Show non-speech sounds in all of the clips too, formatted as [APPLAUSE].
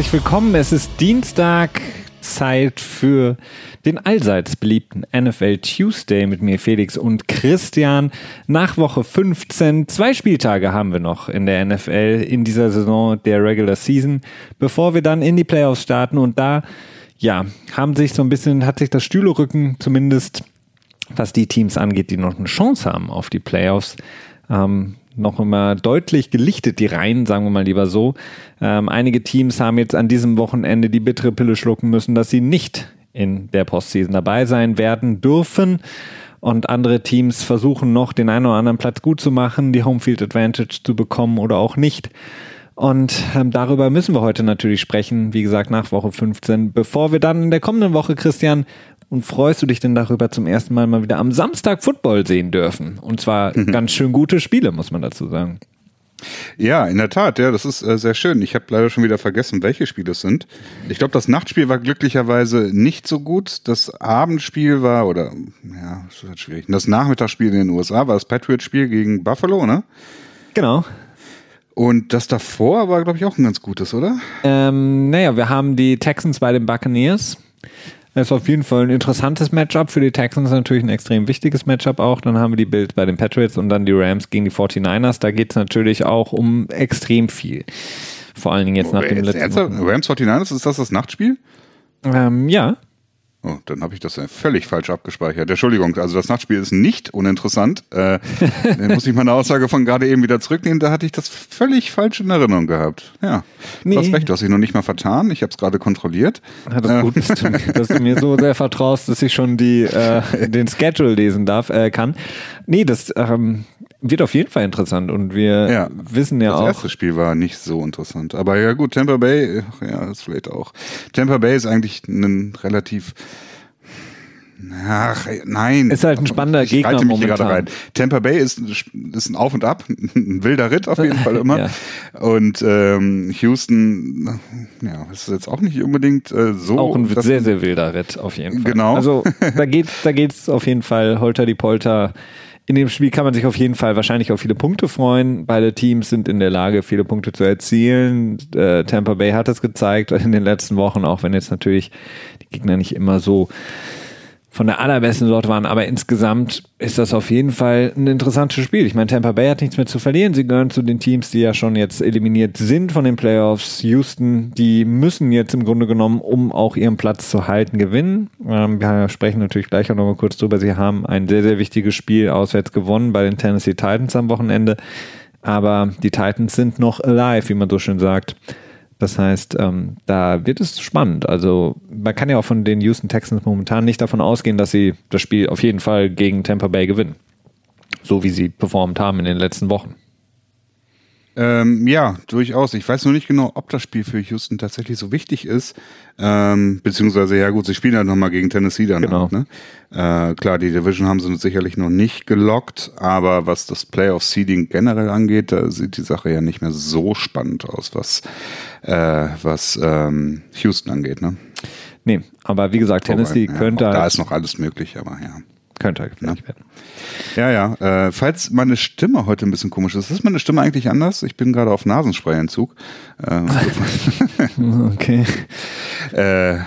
Herzlich willkommen. Es ist Dienstag, Zeit für den allseits beliebten NFL Tuesday mit mir Felix und Christian. Nach Woche 15, zwei Spieltage haben wir noch in der NFL in dieser Saison der Regular Season, bevor wir dann in die Playoffs starten und da ja, haben sich so ein bisschen, hat sich das Stühlerücken zumindest, was die Teams angeht, die noch eine Chance haben auf die Playoffs, ähm, noch immer deutlich gelichtet, die Reihen, sagen wir mal lieber so. Ähm, einige Teams haben jetzt an diesem Wochenende die bittere Pille schlucken müssen, dass sie nicht in der Postseason dabei sein werden dürfen. Und andere Teams versuchen noch den einen oder anderen Platz gut zu machen, die Homefield Advantage zu bekommen oder auch nicht. Und ähm, darüber müssen wir heute natürlich sprechen, wie gesagt, nach Woche 15. Bevor wir dann in der kommenden Woche, Christian, und freust du dich denn darüber zum ersten Mal mal wieder am Samstag Football sehen dürfen? Und zwar mhm. ganz schön gute Spiele, muss man dazu sagen. Ja, in der Tat, ja, das ist äh, sehr schön. Ich habe leider schon wieder vergessen, welche Spiele es sind. Ich glaube, das Nachtspiel war glücklicherweise nicht so gut. Das Abendspiel war, oder ja, das ist halt schwierig. Das Nachmittagsspiel in den USA war das Patriot-Spiel gegen Buffalo, ne? Genau. Und das davor war, glaube ich, auch ein ganz gutes, oder? Ähm, naja, wir haben die Texans bei den Buccaneers. Das ist auf jeden Fall ein interessantes Matchup. Für die Texans natürlich ein extrem wichtiges Matchup auch. Dann haben wir die Bills bei den Patriots und dann die Rams gegen die 49ers. Da geht es natürlich auch um extrem viel. Vor allen Dingen jetzt nach dem letzten. Rams 49ers, ist das das Nachtspiel? Ähm, ja. Oh, dann habe ich das völlig falsch abgespeichert. Entschuldigung, also das Nachtspiel ist nicht uninteressant. Äh, [LAUGHS] dann muss ich meine Aussage von gerade eben wieder zurücknehmen. Da hatte ich das völlig falsch in Erinnerung gehabt. Ja, nee. du hast recht, du hast dich noch nicht mal vertan. Ich habe es gerade kontrolliert. Ja, das ist gut, dass du, dass du, mir so sehr vertraust, dass ich schon die, äh, den Schedule lesen darf, äh, kann. Nee, das ähm, wird auf jeden Fall interessant und wir ja, wissen ja das auch. Das erste Spiel war nicht so interessant. Aber ja gut, Tampa Bay, ja, ist vielleicht auch. Tampa Bay ist eigentlich ein relativ Ach, nein. Ist halt ein spannender ich Gegner mich momentan. Rein. Tampa Bay ist, ist ein Auf und Ab, [LAUGHS] ein wilder Ritt auf jeden Fall immer. [LAUGHS] ja. Und ähm, Houston, ja, ist jetzt auch nicht unbedingt äh, so. Auch ein sehr, sehr wilder Ritt auf jeden Fall. Genau. Also [LAUGHS] da geht da geht's auf jeden Fall holter die Polter in dem Spiel kann man sich auf jeden Fall wahrscheinlich auf viele Punkte freuen. Beide Teams sind in der Lage, viele Punkte zu erzielen. Äh, Tampa Bay hat es gezeigt in den letzten Wochen, auch wenn jetzt natürlich die Gegner nicht immer so von der allerbesten Sorte waren, aber insgesamt ist das auf jeden Fall ein interessantes Spiel. Ich meine, Tampa Bay hat nichts mehr zu verlieren. Sie gehören zu den Teams, die ja schon jetzt eliminiert sind von den Playoffs. Houston, die müssen jetzt im Grunde genommen, um auch ihren Platz zu halten, gewinnen. Ähm, wir sprechen natürlich gleich auch noch mal kurz drüber. Sie haben ein sehr, sehr wichtiges Spiel auswärts gewonnen bei den Tennessee Titans am Wochenende. Aber die Titans sind noch alive, wie man so schön sagt. Das heißt, ähm, da wird es spannend. Also man kann ja auch von den Houston Texans momentan nicht davon ausgehen, dass sie das Spiel auf jeden Fall gegen Tampa Bay gewinnen. So wie sie performt haben in den letzten Wochen. Ähm, ja, durchaus. Ich weiß nur nicht genau, ob das Spiel für Houston tatsächlich so wichtig ist. Ähm, beziehungsweise, ja gut, sie spielen ja nochmal gegen Tennessee dann. Genau. Ne? äh, klar, die Division haben sie sicherlich noch nicht gelockt, aber was das Playoff-Seeding generell angeht, da sieht die Sache ja nicht mehr so spannend aus, was, äh, was ähm, Houston angeht. Ne? Nee, aber wie gesagt, Tennessee könnte. Ja, da ist noch alles möglich, aber ja. Könnte halt ja. werden. Ja, ja. Äh, falls meine Stimme heute ein bisschen komisch ist, ist meine Stimme eigentlich anders? Ich bin gerade auf Nasenspray-Entzug. [LAUGHS] Äh, okay. [LAUGHS] Äh,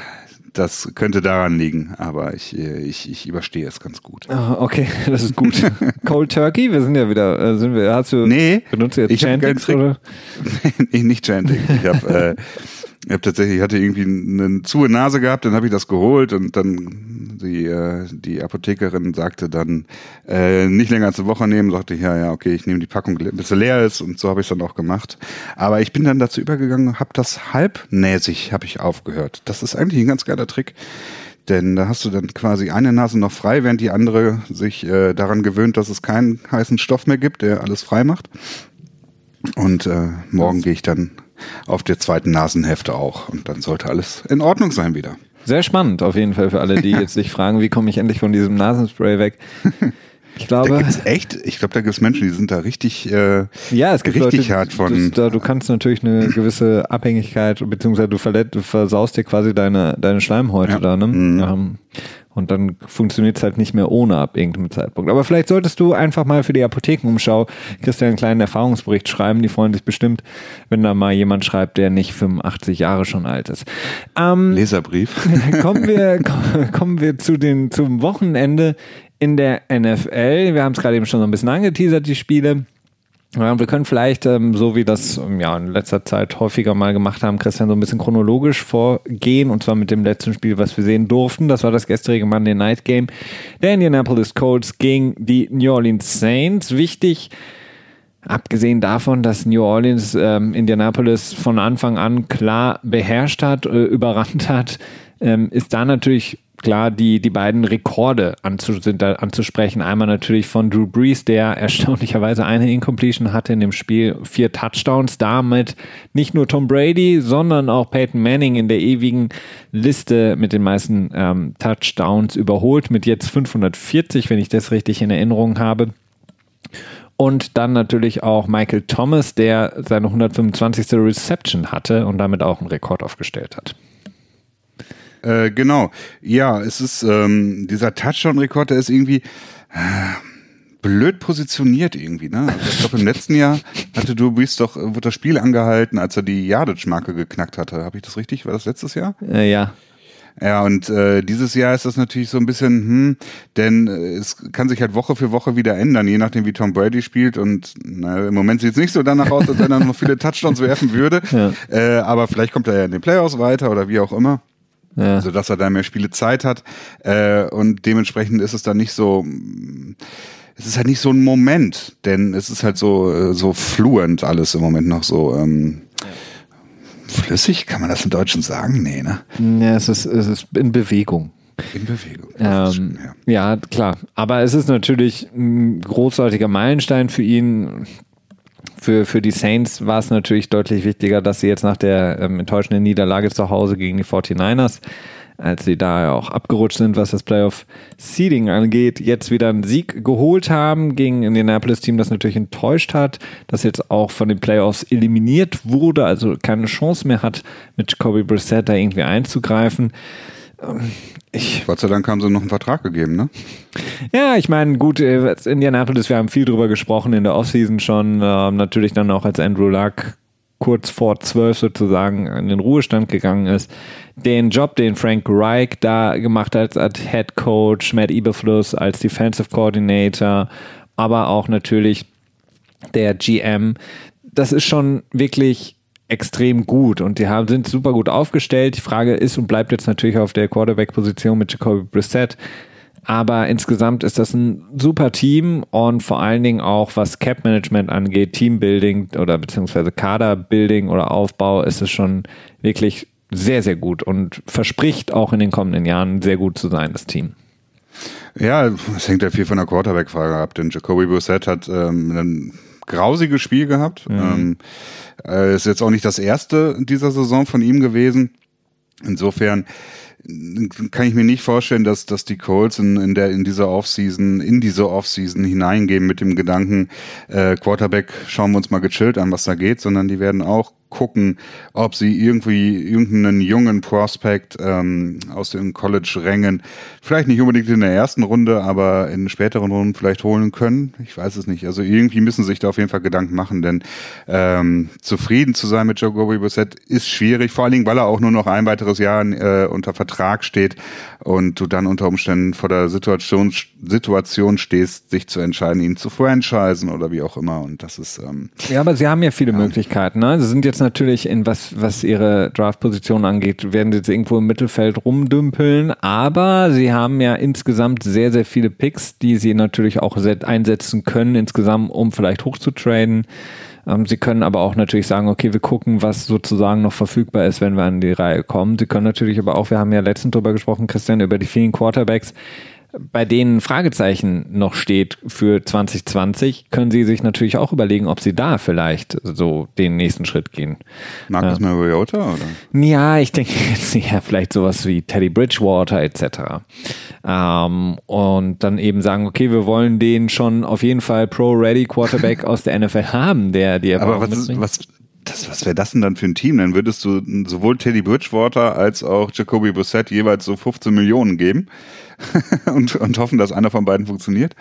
das könnte daran liegen, aber ich, ich, ich überstehe es ganz gut. Oh, okay, [LAUGHS] das ist gut. Cold Turkey, wir sind ja wieder, äh, sind wir, hast du, nee, benutzt du jetzt Chantix oder? nee, nicht Chantix. Ich habe äh, ich habe tatsächlich, ich hatte irgendwie eine zu Nase gehabt, dann habe ich das geholt und dann die, äh, die Apothekerin sagte dann, äh, nicht länger als eine Woche nehmen, sagte ich, ja, ja, okay, ich nehme die Packung, bis sie leer ist und so habe ich dann auch gemacht. Aber ich bin dann dazu übergegangen, habe das halbnäsig, habe ich aufgehört. Das ist eigentlich ein ganz geiler Trick. Denn da hast du dann quasi eine Nase noch frei, während die andere sich äh, daran gewöhnt, dass es keinen heißen Stoff mehr gibt, der alles frei macht. Und äh, morgen gehe ich dann auf der zweiten Nasenhälfte auch. Und dann sollte alles in Ordnung sein wieder. Sehr spannend auf jeden Fall für alle, die [LAUGHS] jetzt sich fragen, wie komme ich endlich von diesem Nasenspray weg. Ich glaube. Da gibt's echt, ich glaube, da gibt es Menschen, die sind da richtig, äh, ja, es gibt richtig Leute, hart von. Das, da, du kannst natürlich eine [CLEARS THROAT] gewisse Abhängigkeit, beziehungsweise du, verletzt, du versaust dir quasi deine, deine Schleimhäute ja. da, ne? Mhm. Um, Und dann funktioniert es halt nicht mehr ohne ab irgendeinem Zeitpunkt. Aber vielleicht solltest du einfach mal für die Apothekenumschau Christian einen kleinen Erfahrungsbericht schreiben. Die freuen sich bestimmt, wenn da mal jemand schreibt, der nicht 85 Jahre schon alt ist. Ähm, Leserbrief. [LAUGHS] kommen wir, [LAUGHS] kommen wir zu den, zum Wochenende in der NFL. Wir haben es gerade eben schon so ein bisschen angeteasert, die Spiele. Ja, wir können vielleicht, ähm, so wie das ähm, ja, in letzter Zeit häufiger mal gemacht haben, Christian, so ein bisschen chronologisch vorgehen und zwar mit dem letzten Spiel, was wir sehen durften. Das war das gestrige Monday Night Game der Indianapolis Colts gegen die New Orleans Saints. Wichtig, abgesehen davon, dass New Orleans ähm, Indianapolis von Anfang an klar beherrscht hat, äh, überrannt hat, ähm, ist da natürlich klar die, die beiden Rekorde anzu, sind anzusprechen. Einmal natürlich von Drew Brees, der [LAUGHS] erstaunlicherweise eine Incompletion hatte in dem Spiel, vier Touchdowns, damit nicht nur Tom Brady, sondern auch Peyton Manning in der ewigen Liste mit den meisten ähm, Touchdowns überholt, mit jetzt 540, wenn ich das richtig in Erinnerung habe. Und dann natürlich auch Michael Thomas, der seine 125. Reception hatte und damit auch einen Rekord aufgestellt hat. Äh, genau. Ja, es ist ähm, dieser Touchdown-Rekord, der ist irgendwie äh, blöd positioniert irgendwie. Ne? Also ich glaube, im letzten Jahr hatte Drew Brees doch, wurde das Spiel angehalten, als er die Yardage-Marke geknackt hatte. Habe ich das richtig? War das letztes Jahr? Äh, ja. Ja, und äh, dieses Jahr ist das natürlich so ein bisschen, hm, denn äh, es kann sich halt Woche für Woche wieder ändern, je nachdem, wie Tom Brady spielt. Und na, im Moment sieht es nicht so danach aus, als wenn er noch viele Touchdowns werfen würde. Ja. Äh, aber vielleicht kommt er ja in den Playoffs weiter oder wie auch immer. Ja. Also dass er da mehr Spiele Zeit hat. Äh, und dementsprechend ist es dann nicht so. Es ist halt nicht so ein Moment, denn es ist halt so, äh, so fluent alles im Moment noch so. Ähm, flüssig, kann man das im Deutschen sagen? Nee, ne? Ja, es ist, es ist in Bewegung. In Bewegung. Ähm, ja. ja. klar. Aber es ist natürlich ein großartiger Meilenstein für ihn für, für die Saints war es natürlich deutlich wichtiger, dass sie jetzt nach der ähm, enttäuschenden Niederlage zu Hause gegen die 49ers, als sie da auch abgerutscht sind, was das Playoff Seeding angeht, jetzt wieder einen Sieg geholt haben gegen Indianapolis-Team, das natürlich enttäuscht hat, das jetzt auch von den Playoffs eliminiert wurde, also keine Chance mehr hat, mit Jacoby Brissett da irgendwie einzugreifen. Ähm, ich, Gott sei Dank haben sie noch einen Vertrag gegeben, ne? Ja, ich meine, gut, äh, Indianapolis, wir haben viel drüber gesprochen in der Offseason schon. Äh, natürlich dann auch, als Andrew Luck kurz vor zwölf sozusagen in den Ruhestand gegangen ist. Den Job, den Frank Reich da gemacht hat als Head Coach, Matt Eberfluss als Defensive Coordinator, aber auch natürlich der GM. Das ist schon wirklich extrem gut und die haben, sind super gut aufgestellt. Die Frage ist und bleibt jetzt natürlich auf der Quarterback-Position mit Jacoby Brissett. Aber insgesamt ist das ein super Team und vor allen Dingen auch was Cap-Management angeht, Teambuilding oder beziehungsweise Kaderbuilding oder Aufbau, ist es schon wirklich sehr, sehr gut und verspricht auch in den kommenden Jahren sehr gut zu sein, das Team. Ja, es hängt ja viel von der Quarterback-Frage ab, denn Jacoby Brissett hat ähm, ein grausiges Spiel gehabt. Mhm. Ähm, äh, ist jetzt auch nicht das erste dieser Saison von ihm gewesen. Insofern kann ich mir nicht vorstellen, dass, dass die Colts in, in, der, in dieser Offseason, in diese Offseason hineingehen mit dem Gedanken, äh, Quarterback, schauen wir uns mal gechillt an, was da geht, sondern die werden auch gucken, ob sie irgendwie irgendeinen jungen Prospect ähm, aus den College-Rängen, vielleicht nicht unbedingt in der ersten Runde, aber in späteren Runden vielleicht holen können. Ich weiß es nicht. Also irgendwie müssen sie sich da auf jeden Fall Gedanken machen, denn ähm, zufrieden zu sein mit Jacoby Brissett ist schwierig, vor allen Dingen, weil er auch nur noch ein weiteres Jahr äh, unter Vertrag steht und du dann unter Umständen vor der Situation, Situation stehst, sich zu entscheiden, ihn zu franchisen oder wie auch immer. Und das ist ähm, ja, aber sie haben ja viele ja. Möglichkeiten. Ne? Sie sind jetzt natürlich in was, was ihre Draft-Position angeht, werden sie jetzt irgendwo im Mittelfeld rumdümpeln, aber sie haben ja insgesamt sehr, sehr viele Picks, die sie natürlich auch einsetzen können, insgesamt, um vielleicht hochzutraden. Ähm, sie können aber auch natürlich sagen, okay, wir gucken, was sozusagen noch verfügbar ist, wenn wir an die Reihe kommen. Sie können natürlich aber auch, wir haben ja letztens drüber gesprochen, Christian, über die vielen Quarterbacks, bei denen Fragezeichen noch steht für 2020, können Sie sich natürlich auch überlegen, ob Sie da vielleicht so den nächsten Schritt gehen. Marcus ja. Mariota oder? Ja, ich denke [LAUGHS] jetzt ja vielleicht sowas wie Teddy Bridgewater etc. Ähm, und dann eben sagen, okay, wir wollen den schon auf jeden Fall Pro-Ready Quarterback [LAUGHS] aus der NFL haben, der die Aber was ist, was, das, was wäre das denn dann für ein Team? Dann würdest du sowohl Teddy Bridgewater als auch Jacoby Brissett jeweils so 15 Millionen geben [LAUGHS] und, und hoffen, dass einer von beiden funktioniert.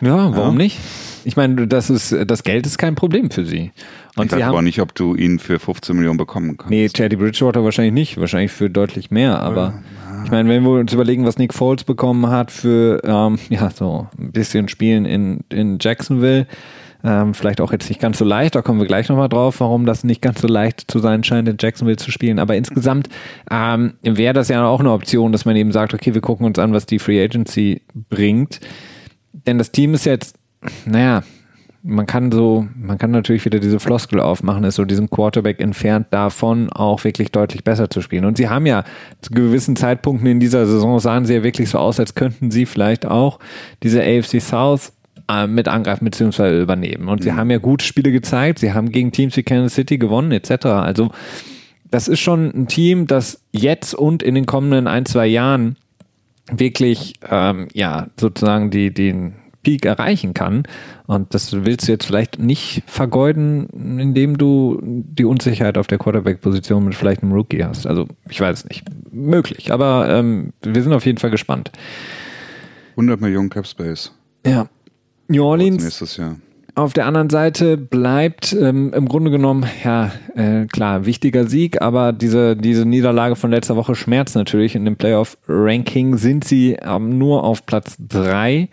Ja, warum ja. nicht? Ich meine, das ist, das Geld ist kein Problem für sie. Und ich weiß aber nicht, ob du ihn für 15 Millionen bekommen kannst. Nee, Teddy Bridgewater wahrscheinlich nicht, wahrscheinlich für deutlich mehr, aber ich meine, wenn wir uns überlegen, was Nick Foles bekommen hat für ähm, ja so ein bisschen Spielen in, in Jacksonville, ähm, vielleicht auch jetzt nicht ganz so leicht, da kommen wir gleich nochmal drauf, warum das nicht ganz so leicht zu sein scheint, in Jacksonville zu spielen. Aber insgesamt ähm, wäre das ja auch eine Option, dass man eben sagt, okay, wir gucken uns an, was die Free Agency bringt. Denn das Team ist jetzt, naja, man kann so, man kann natürlich wieder diese Floskel aufmachen, ist so diesen Quarterback entfernt davon, auch wirklich deutlich besser zu spielen. Und sie haben ja zu gewissen Zeitpunkten in dieser Saison sahen sie ja wirklich so aus, als könnten sie vielleicht auch diese AFC South äh, mit angreifen bzw. übernehmen. Und mhm. sie haben ja gute Spiele gezeigt, sie haben gegen Teams wie Kansas City gewonnen etc. Also das ist schon ein Team, das jetzt und in den kommenden ein, zwei Jahren wirklich ähm, ja sozusagen die, den Peak erreichen kann. Und das willst du jetzt vielleicht nicht vergeuden, indem du die Unsicherheit auf der Quarterback-Position mit vielleicht einem Rookie hast. Also ich weiß es nicht. Möglich, aber ähm, wir sind auf jeden Fall gespannt. 100 Millionen Cap Space. Ja. New Orleans. Nächstes Jahr. Auf der anderen Seite bleibt ähm, im Grunde genommen, ja, äh, klar, wichtiger Sieg, aber diese, diese Niederlage von letzter Woche schmerzt natürlich. In dem Playoff-Ranking sind sie ähm, nur auf Platz 3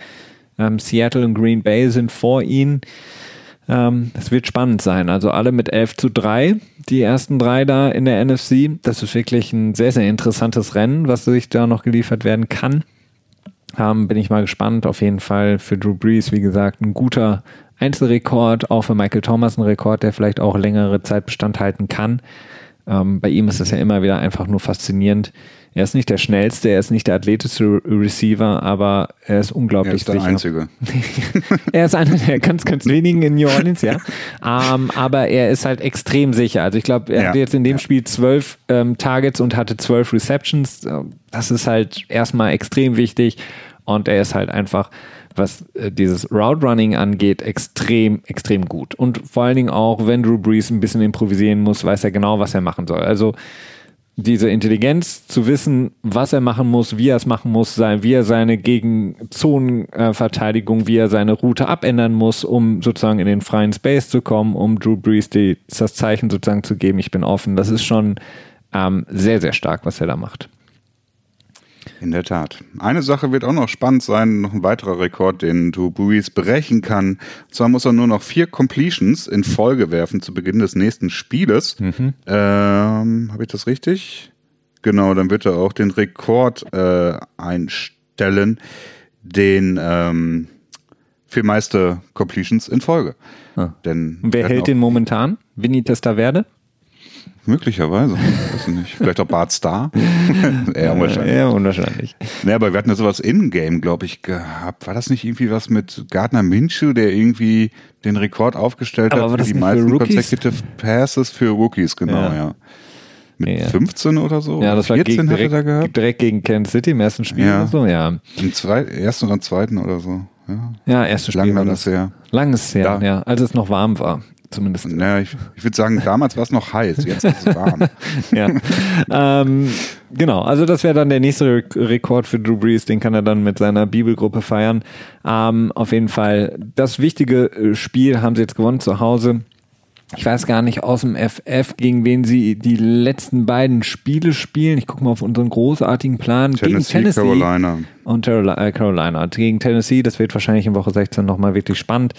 ähm, Seattle und Green Bay sind vor ihnen. Ähm, es wird spannend sein. Also alle mit 11 zu 3, die ersten drei da in der NFC. Das ist wirklich ein sehr, sehr interessantes Rennen, was sich da noch geliefert werden kann. Ähm, bin ich mal gespannt. Auf jeden Fall für Drew Brees, wie gesagt, ein guter Einzelrekord, auch für Michael Thomas ein Rekord, der vielleicht auch längere Zeit Bestand halten kann. Ähm, bei ihm ist es ja immer wieder einfach nur faszinierend, er ist nicht der schnellste, er ist nicht der athletischste Receiver, aber er ist unglaublich sicher. Er ist der sicher. Einzige. [LAUGHS] er ist einer der ganz, ganz wenigen in New Orleans, ja. Ähm, aber er ist halt extrem sicher. Also ich glaube, er ja. hatte jetzt in dem ja. Spiel zwölf ähm, Targets und hatte zwölf Receptions. Das ist halt erstmal extrem wichtig und er ist halt einfach was äh, dieses Route Running angeht, extrem, extrem gut. Und vor allen Dingen auch, wenn Drew Brees ein bisschen improvisieren muss, weiß er genau, was er machen soll. Also diese Intelligenz zu wissen, was er machen muss, wie er es machen muss, wie er seine Gegenzonenverteidigung, wie er seine Route abändern muss, um sozusagen in den freien Space zu kommen, um Drew Brees die, das Zeichen sozusagen zu geben, ich bin offen. Das ist schon ähm, sehr, sehr stark, was er da macht. In der Tat. Eine Sache wird auch noch spannend sein, noch ein weiterer Rekord, den Drew Brees brechen kann. Und zwar muss er nur noch vier Completions in Folge werfen zu Beginn des nächsten Spieles. Mhm. Ähm, Habe ich das richtig? Genau, dann wird er auch den Rekord äh, einstellen, den ähm, für meiste Completions in Folge. Ah. Denn wer hält den momentan? Vinny Testaverde? Möglicherweise. Weiß ich nicht. Vielleicht auch Bart Star. Eher [LAUGHS] unwahrscheinlich. Eher unwahrscheinlich. Nee, aber wir hatten ja sowas in-game, glaube ich, gehabt. War das nicht irgendwie was mit Gardner Minshew, der irgendwie den Rekord aufgestellt aber hat für die meisten für Consecutive Passes für Rookies, genau, ja. ja. Mit ja. 15 oder so? Ja, das war 14 gegen, direkt, er gehabt. direkt gegen Kansas City im ersten Spiel ja. oder so, ja. Im zwei, ersten oder zweiten oder so. Ja, ja erstes Spiel. Lang, lang ist her. Lang ist her, ja. ja. Als es noch warm war zumindest. Naja, ich, ich würde sagen, damals war es noch heiß, jetzt ist es warm. [LAUGHS] ja. ähm, genau, also das wäre dann der nächste Rekord für Drew Brees, den kann er dann mit seiner Bibelgruppe feiern. Ähm, auf jeden Fall, das wichtige äh, Spiel haben sie jetzt gewonnen zu Hause ich weiß gar nicht aus dem FF, gegen wen sie die letzten beiden Spiele spielen. Ich gucke mal auf unseren großartigen Plan. Tennessee, gegen Tennessee Carolina. Und äh, Carolina. Gegen Tennessee, das wird wahrscheinlich in Woche 16 nochmal wirklich spannend.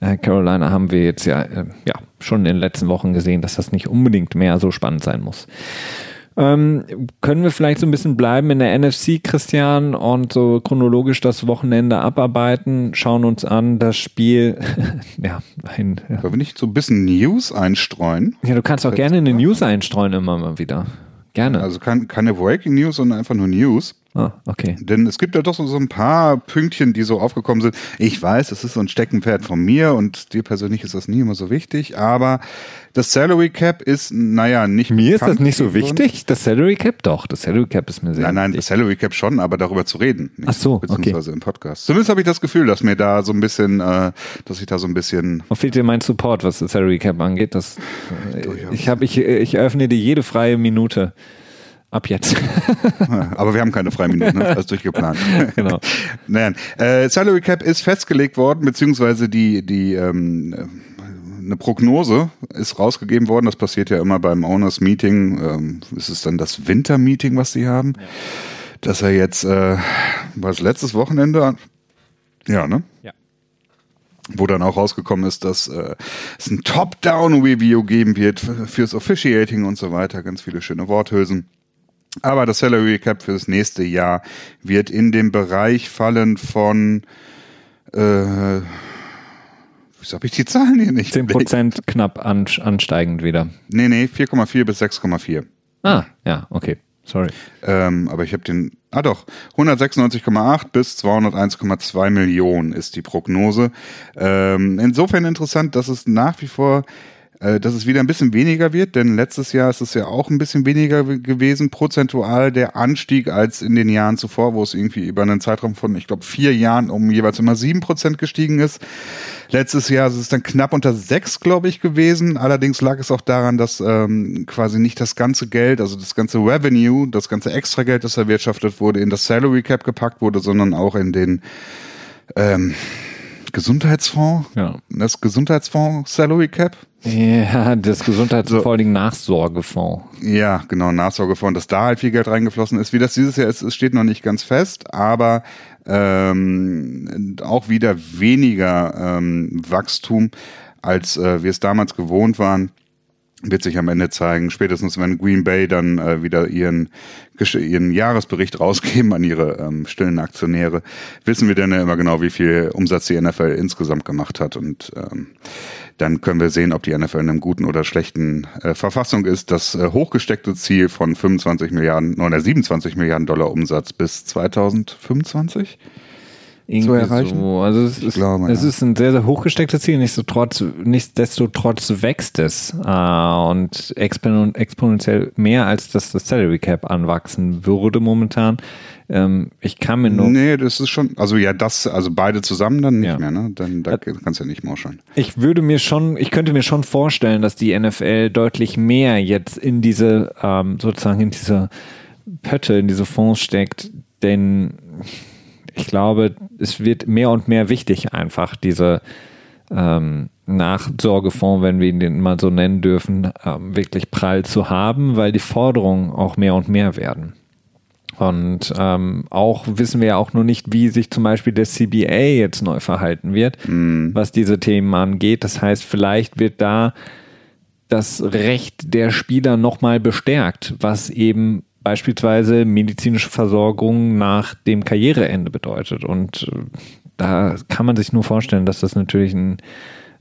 Äh, Carolina haben wir jetzt ja, äh, ja schon in den letzten Wochen gesehen, dass das nicht unbedingt mehr so spannend sein muss. Ähm, können wir vielleicht so ein bisschen bleiben in der NFC, Christian, und so chronologisch das Wochenende abarbeiten, schauen uns an das Spiel. [LAUGHS] ja, ein, ja. Wollen wir nicht so ein bisschen News einstreuen? Ja, du kannst auch gerne eine News einstreuen immer mal wieder. Gerne. Also kein, keine Breaking News, sondern einfach nur News. Ah, okay. Denn es gibt ja doch so, so ein paar Pünktchen, die so aufgekommen sind. Ich weiß, es ist so ein Steckenpferd von mir und dir persönlich ist das nie immer so wichtig, aber das Salary Cap ist, naja, nicht. Mir ist das nicht so wichtig. Das Salary Cap doch. Das Salary Cap ist mir sehr Nein, nein, wichtig. das Salary Cap schon, aber darüber zu reden. Nicht, Ach so, okay. Beziehungsweise im Podcast. Zumindest habe ich das Gefühl, dass mir da so ein bisschen, äh, dass ich da so ein bisschen Wo fehlt dir mein Support, was das Salary Cap angeht? Das, äh, ich, hab, ich, ich öffne dir jede freie Minute. Ab jetzt. [LAUGHS] Aber wir haben keine freie Minute, ne? alles durchgeplant. [LAUGHS] Genau. [LAUGHS] Nein, äh, Salary Cap ist festgelegt worden, beziehungsweise die, die ähm, äh, eine Prognose ist rausgegeben worden. Das passiert ja immer beim Owners Meeting. Ähm, ist es dann das Winter Meeting, was sie haben? Dass er jetzt, äh, war es letztes Wochenende? Ja, ne? Ja. wo dann auch rausgekommen ist, dass äh, es ein Top-Down-Review geben wird fürs Officiating und so weiter. Ganz viele schöne Worthülsen. Aber das Salary Cap für das nächste Jahr wird in dem Bereich fallen von äh, Wieso habe ich die Zahlen hier nicht? 10% knapp an, ansteigend wieder. Nee, nee, 4,4 bis 6,4. Ah, ja, okay. Sorry. Ähm, aber ich habe den, ah doch, 196,8 bis 201,2 Millionen ist die Prognose. Ähm, insofern interessant, dass es nach wie vor, dass es wieder ein bisschen weniger wird, denn letztes Jahr ist es ja auch ein bisschen weniger gewesen, prozentual der Anstieg als in den Jahren zuvor, wo es irgendwie über einen Zeitraum von, ich glaube, vier Jahren um jeweils immer sieben Prozent gestiegen ist. Letztes Jahr ist es dann knapp unter sechs, glaube ich, gewesen. Allerdings lag es auch daran, dass ähm, quasi nicht das ganze Geld, also das ganze Revenue, das ganze Extrageld, das erwirtschaftet wurde, in das Salary Cap gepackt wurde, sondern auch in den ähm, Gesundheitsfonds. Ja. Das Gesundheitsfonds Salary Cap. Ja, das Gesundheits- So. und vor allen Dingen Nachsorgefonds. Ja, genau, Nachsorgefonds, dass da halt viel Geld reingeflossen ist. Wie das dieses Jahr ist, es steht noch nicht ganz fest, aber ähm, auch wieder weniger ähm, Wachstum, als äh, wir es damals gewohnt waren. Wird sich am Ende zeigen, spätestens wenn Green Bay dann äh, wieder ihren, ihren Jahresbericht rausgeben an ihre ähm, stillen Aktionäre, wissen wir dann ja immer genau, wie viel Umsatz die NFL insgesamt gemacht hat. Und ähm, dann können wir sehen, ob die NFL in einem guten oder schlechten äh, Verfassung ist. Das äh, hochgesteckte Ziel von 25 Milliarden oder 27 Milliarden Dollar Umsatz bis 2025. Irgendwie erreichen? So. Also es, ist, glaube, es ja. ist ein sehr, sehr hochgestecktes Ziel. Nichtsdestotrotz, nichtsdestotrotz wächst es äh, und expon exponentiell mehr, als dass das Salary Cap anwachsen würde momentan. Ähm, ich kann mir nur, Nee, das ist schon, also ja, das, also beide zusammen dann nicht Ja. mehr, ne? Dann da kannst du ja nicht mauscheln. ich würde mir schon, ich könnte mir schon vorstellen, dass die NFL deutlich mehr jetzt in diese, ähm, sozusagen in diese Pötte, in diese Fonds steckt, denn ich glaube, es wird mehr und mehr wichtig, einfach diese ähm, Nachsorgefonds, wenn wir ihn den mal so nennen dürfen, ähm, wirklich prall zu haben, weil die Forderungen auch mehr und mehr werden. Und ähm, auch wissen wir ja auch nur nicht, wie sich zum Beispiel der CBA jetzt neu verhalten wird, was diese Themen angeht. Das heißt, vielleicht wird da das Recht der Spieler nochmal bestärkt, was eben beispielsweise medizinische Versorgung nach dem Karriereende bedeutet. Und äh, da kann man sich nur vorstellen, dass das natürlich ein,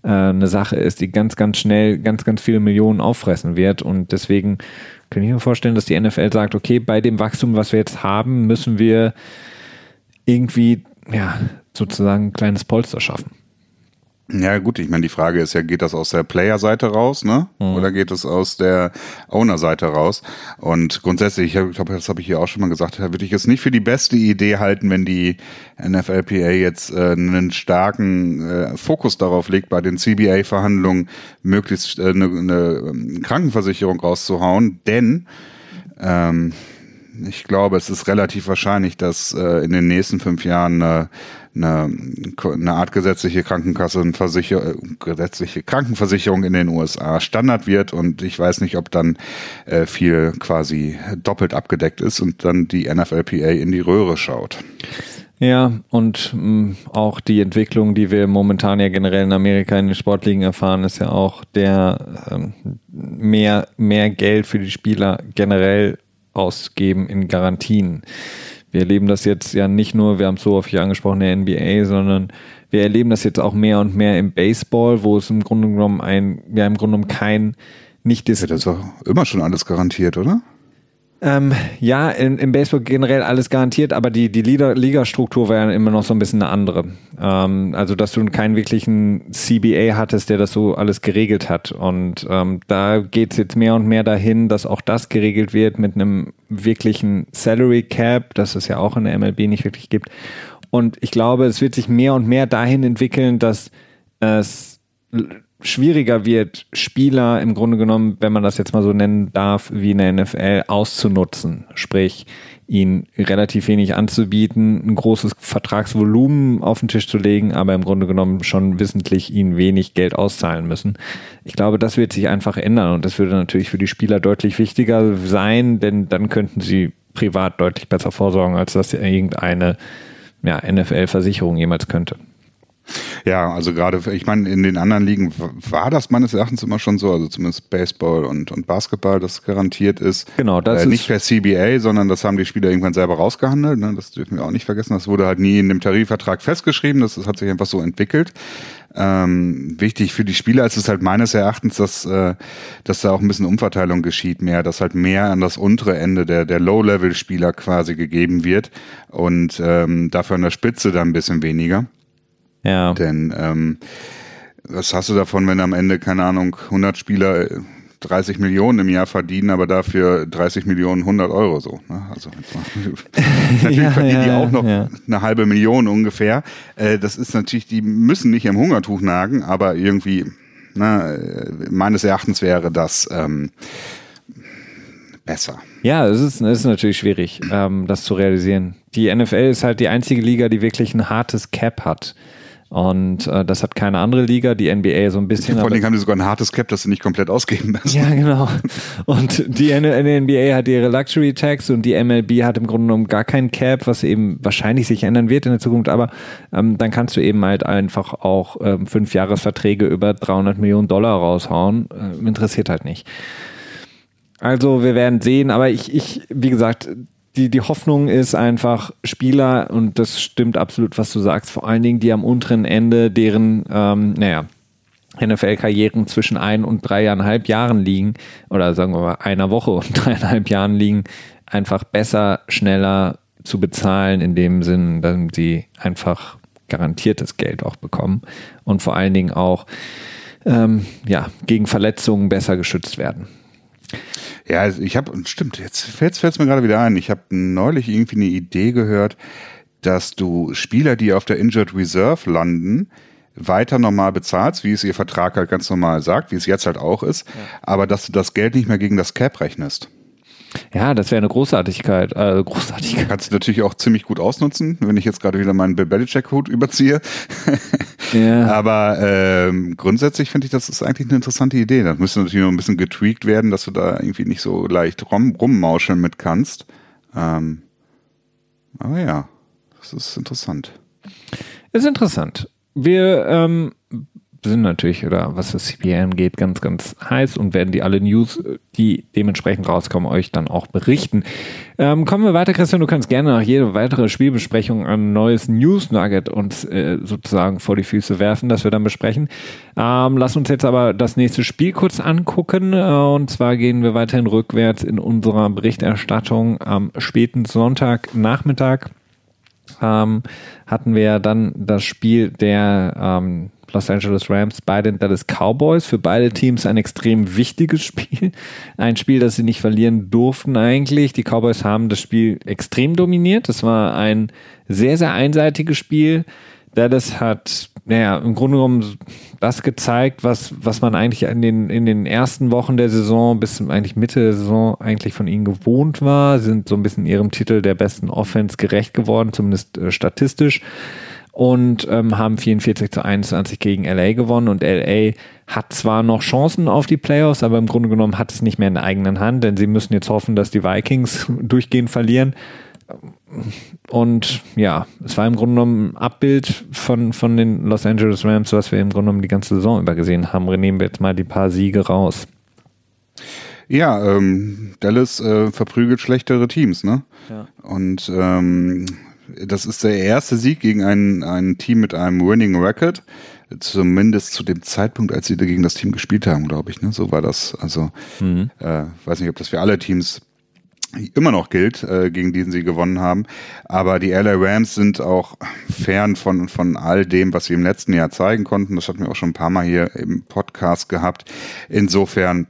äh, eine Sache ist, die ganz, ganz schnell ganz, ganz viele Millionen auffressen wird. Und deswegen kann ich mir vorstellen, dass die NFL sagt, okay, bei dem Wachstum, was wir jetzt haben, müssen wir irgendwie, ja, sozusagen ein kleines Polster schaffen. Ja, gut, ich meine, die Frage ist ja, geht das aus der Player-Seite raus, ne? Oder geht es aus der Owner-Seite raus? Und grundsätzlich, ich glaube, das habe ich hier auch schon mal gesagt, würde ich es nicht für die beste Idee halten, wenn die NFLPA jetzt äh, einen starken äh, Fokus darauf legt, bei den CBA-Verhandlungen möglichst äh, eine, eine ähm, Krankenversicherung rauszuhauen, denn ähm, ich glaube, es ist relativ wahrscheinlich, dass äh, in den nächsten fünf Jahren eine, eine, eine Art gesetzliche Krankenkassenversicher äh, gesetzliche Krankenversicherung in den USA Standard wird und ich weiß nicht, ob dann äh, viel quasi doppelt abgedeckt ist und dann die NFLPA in die Röhre schaut. Ja, und mh, auch die Entwicklung, die wir momentan ja generell in Amerika in den Sportligen erfahren, ist ja auch der ähm, mehr, mehr Geld für die Spieler generell ausgeben in Garantien. Wir erleben das jetzt ja nicht nur, wir haben es so häufig angesprochen, in der NBA, sondern wir erleben das jetzt auch mehr und mehr im Baseball, wo es im Grunde genommen ein, ja im Grunde genommen kein, nicht das, Das ist doch immer schon alles garantiert, oder? Ähm, ja, in, im Baseball generell alles garantiert, aber die, die Liga-Struktur war ja immer noch so ein bisschen eine andere. Ähm, also, dass du keinen wirklichen CBA hattest, der das so alles geregelt hat. Und ähm, da geht es jetzt mehr und mehr dahin, dass auch das geregelt wird mit einem wirklichen Salary Cap, das es ja auch in der MLB nicht wirklich gibt. Und ich glaube, es wird sich mehr und mehr dahin entwickeln, dass es schwieriger wird, Spieler im Grunde genommen, wenn man das jetzt mal so nennen darf, wie in der NFL auszunutzen. Sprich, ihnen relativ wenig anzubieten, ein großes Vertragsvolumen auf den Tisch zu legen, aber im Grunde genommen schon wissentlich ihnen wenig Geld auszahlen müssen. Ich glaube, das wird sich einfach ändern und das würde natürlich für die Spieler deutlich wichtiger sein, denn dann könnten sie privat deutlich besser vorsorgen, als das irgendeine ja, NFL-Versicherung jemals könnte. Ja, also gerade, ich meine, in den anderen Ligen war das meines Erachtens immer schon so, also zumindest Baseball und, und Basketball, das garantiert ist. Genau, das äh, ist nicht per CBA, sondern das haben die Spieler irgendwann selber rausgehandelt. Ne? Das dürfen wir auch nicht vergessen. Das wurde halt nie in dem Tarifvertrag festgeschrieben. Das, das hat sich einfach so entwickelt. Ähm, wichtig für die Spieler ist es halt meines Erachtens, dass, äh, dass da auch ein bisschen Umverteilung geschieht mehr, dass halt mehr an das untere Ende der, der Low-Level-Spieler quasi gegeben wird und ähm, dafür an der Spitze dann ein bisschen weniger. Ja. Denn ähm, was hast du davon, wenn am Ende, keine Ahnung, 100 Spieler 30 äh, Millionen im Jahr verdienen, aber dafür 30 Millionen 100 Euro so. Ne? Also [LAUGHS] natürlich ja, verdienen die auch noch ja. eine halbe Million ungefähr. Äh, das ist natürlich, die müssen nicht im Hungertuch nagen, aber irgendwie, na, äh, meines Erachtens wäre das ähm, besser. Ja, es ist, ist natürlich schwierig, ähm, das zu realisieren. Die NFL ist halt die einzige Liga, die wirklich ein hartes Cap hat. Und äh, das hat keine andere Liga, die NBA so ein bisschen. Vor allem haben die sogar ein hartes Cap, das sie nicht komplett ausgeben müssen. Ja, genau. Und die NBA hat ihre Luxury Tax und die MLB hat im Grunde genommen gar keinen Cap, was eben wahrscheinlich sich ändern wird in der Zukunft. Aber ähm, dann kannst du eben halt einfach auch ähm, fünf Jahresverträge über 300 Millionen Dollar raushauen. Äh, interessiert halt nicht. Also wir werden sehen, aber ich, ich, wie gesagt, die, die Hoffnung ist einfach Spieler, und das stimmt absolut, was du sagst, vor allen Dingen die am unteren Ende, deren, ähm, naja, NFL-Karrieren zwischen ein und dreieinhalb Jahren liegen, oder sagen wir mal einer Woche und [LAUGHS] dreieinhalb Jahren liegen, einfach besser, schneller zu bezahlen, in dem Sinn, dass sie einfach garantiertes Geld auch bekommen und vor allen Dingen auch ähm, ja, gegen Verletzungen besser geschützt werden. Ja, also ich habe, stimmt, jetzt fällt es mir gerade wieder ein. Ich habe neulich irgendwie eine Idee gehört, dass du Spieler, die auf der Injured Reserve landen, weiter normal bezahlst, wie es ihr Vertrag halt ganz normal sagt, wie es jetzt halt auch ist, ja. aber dass du das Geld nicht mehr gegen das Cap rechnest. Ja, das wäre eine Großartigkeit. Äh, Großartigkeit. Kannst du natürlich auch ziemlich gut ausnutzen, wenn ich jetzt gerade wieder meinen Bill Belichick-Hut überziehe. Ja. [LAUGHS] Aber ähm, grundsätzlich finde ich, das ist eigentlich eine interessante Idee. Das müsste natürlich noch ein bisschen getweakt werden, dass du da irgendwie nicht so leicht rum, rummauscheln mit kannst. Ähm, aber ja, das ist interessant. Ist interessant. Wir ähm, sind natürlich, oder was das CPA angeht, ganz, ganz heiß und werden die alle News, die dementsprechend rauskommen, euch dann auch berichten. Ähm, kommen wir weiter, Christian. Du kannst gerne nach jeder weitere Spielbesprechung ein neues News Nugget uns äh, sozusagen vor die Füße werfen, das wir dann besprechen. Ähm, lass uns jetzt aber das nächste Spiel kurz angucken. Äh, und zwar gehen wir weiterhin rückwärts in unserer Berichterstattung am späten Sonntagnachmittag. Ähm, hatten wir dann das Spiel der ähm, Los Angeles Rams bei den Dallas Cowboys. Für beide Teams ein extrem wichtiges Spiel. [LAUGHS] Ein Spiel, das sie nicht verlieren durften eigentlich. Die Cowboys haben das Spiel extrem dominiert. Das war ein sehr, sehr einseitiges Spiel. Dallas hat, naja, im Grunde genommen das gezeigt, was, was man eigentlich in den, in den ersten Wochen der Saison bis eigentlich Mitte der Saison eigentlich von ihnen gewohnt war. Sie sind so ein bisschen ihrem Titel der besten Offense gerecht geworden, zumindest äh, statistisch und ähm, haben 44 zu 21 gegen LA gewonnen. Und LA hat zwar noch Chancen auf die Playoffs, aber im Grunde genommen hat es nicht mehr in der eigenen Hand, denn sie müssen jetzt hoffen, dass die Vikings [LAUGHS] durchgehend verlieren. Und ja, es war im Grunde genommen ein Abbild von, von den Los Angeles Rams, was wir im Grunde genommen die ganze Saison über gesehen haben. Nehmen wir jetzt mal die paar Siege raus. Ja, ähm, Dallas äh, verprügelt schlechtere Teams, ne? Ja. Und ähm, das ist der erste Sieg gegen ein, ein Team mit einem Winning Record. Zumindest zu dem Zeitpunkt, als sie gegen das Team gespielt haben, glaube ich. Ne? So war das. Also, mhm. äh, weiß nicht, ob das für alle Teams immer noch gilt, äh, gegen diesen sie gewonnen haben. Aber die LA Rams sind auch fern von, von all dem, was sie im letzten Jahr zeigen konnten. Das hatten wir auch schon ein paar Mal hier im Podcast gehabt. Insofern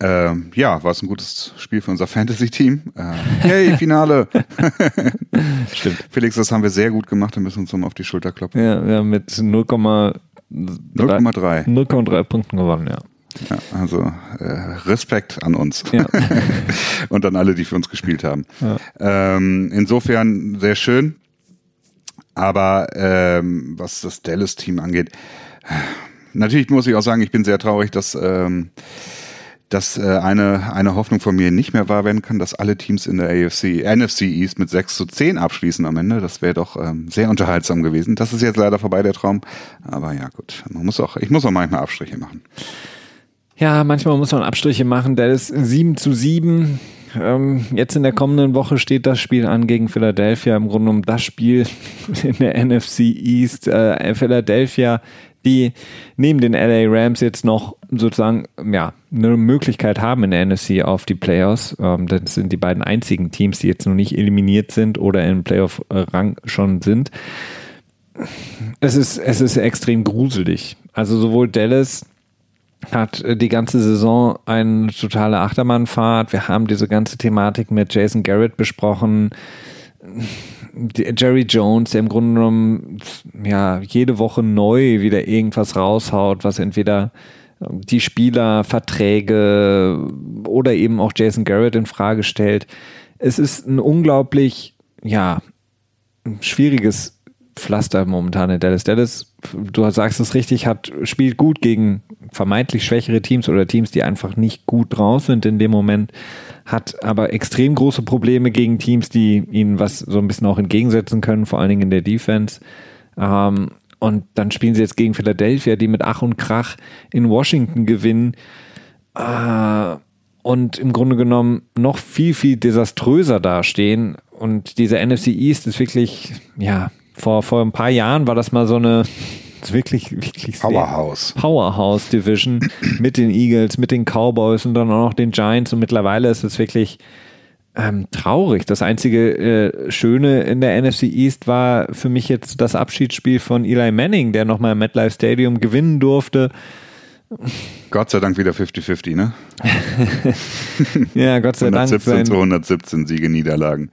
äh, ja, war es ein gutes Spiel für unser Fantasy-Team. Äh, hey, [LAUGHS] Finale! [LAUGHS] Stimmt. Felix, das haben wir sehr gut gemacht. Wir müssen uns nochmal auf die Schulter klopfen. Ja, wir haben mit 0,3 0,3 Punkten gewonnen, ja. Ja, also äh, Respekt an uns ja. [LAUGHS] und an alle, die für uns gespielt haben. Ja. Ähm, insofern sehr schön. Aber ähm, was das Dallas-Team angeht, natürlich muss ich auch sagen, ich bin sehr traurig, dass, ähm, dass äh, eine, eine Hoffnung von mir nicht mehr wahr werden kann, dass alle Teams in der AFC, NFC East mit 6 zu 10 abschließen am Ende. Das wäre doch ähm, sehr unterhaltsam gewesen. Das ist jetzt leider vorbei, der Traum. Aber ja, gut. Man muss auch, ich muss auch manchmal Abstriche machen. Ja, manchmal muss man Abstriche machen. Der ist 7 zu 7. Ähm, jetzt in der kommenden Woche steht das Spiel an gegen Philadelphia. Im Grunde um das Spiel [LAUGHS] in der NFC East. Äh, Philadelphia, die neben den LA Rams jetzt noch sozusagen ja, eine Möglichkeit haben in der NFC auf die Playoffs. Ähm, das sind die beiden einzigen Teams, die jetzt noch nicht eliminiert sind oder im Playoff-Rang schon sind. Es ist, es ist extrem gruselig. Also sowohl Dallas hat äh, die ganze Saison eine totale Achtermannfahrt. Wir haben diese ganze Thematik mit Jason Garrett besprochen. Jerry Jones, der im Grunde genommen ja jede Woche neu wieder irgendwas raushaut, was entweder ähm, die Spieler, Verträge oder eben auch Jason Garrett in Frage stellt. Es ist ein unglaublich, ja, schwieriges Pflaster momentan in Dallas. Dallas, du sagst es richtig, hat, spielt gut gegen vermeintlich schwächere Teams oder Teams, die einfach nicht gut drauf sind in dem Moment, hat aber extrem große Probleme gegen Teams, die ihnen was so ein bisschen auch entgegensetzen können, vor allen Dingen in der Defense. Ähm, und dann spielen sie jetzt gegen Philadelphia, die mit Ach und Krach in Washington gewinnen. Äh, und im Grunde genommen noch viel, viel desaströser dastehen. Und dieser NFC East ist wirklich, ja, vor, vor ein paar Jahren war das mal so eine wirklich, wirklich Powerhouse. Powerhouse Division mit den Eagles, mit den Cowboys und dann auch noch den Giants. Und mittlerweile ist es wirklich ähm, traurig. Das einzige äh, Schöne in der NFC East war für mich jetzt das Abschiedsspiel von Eli Manning, der nochmal im MetLife Stadium gewinnen durfte. Gott sei Dank wieder 50-50, ne? [LAUGHS] ja, Gott sei 117 Dank. 117 zu 117 Siege, Niederlagen.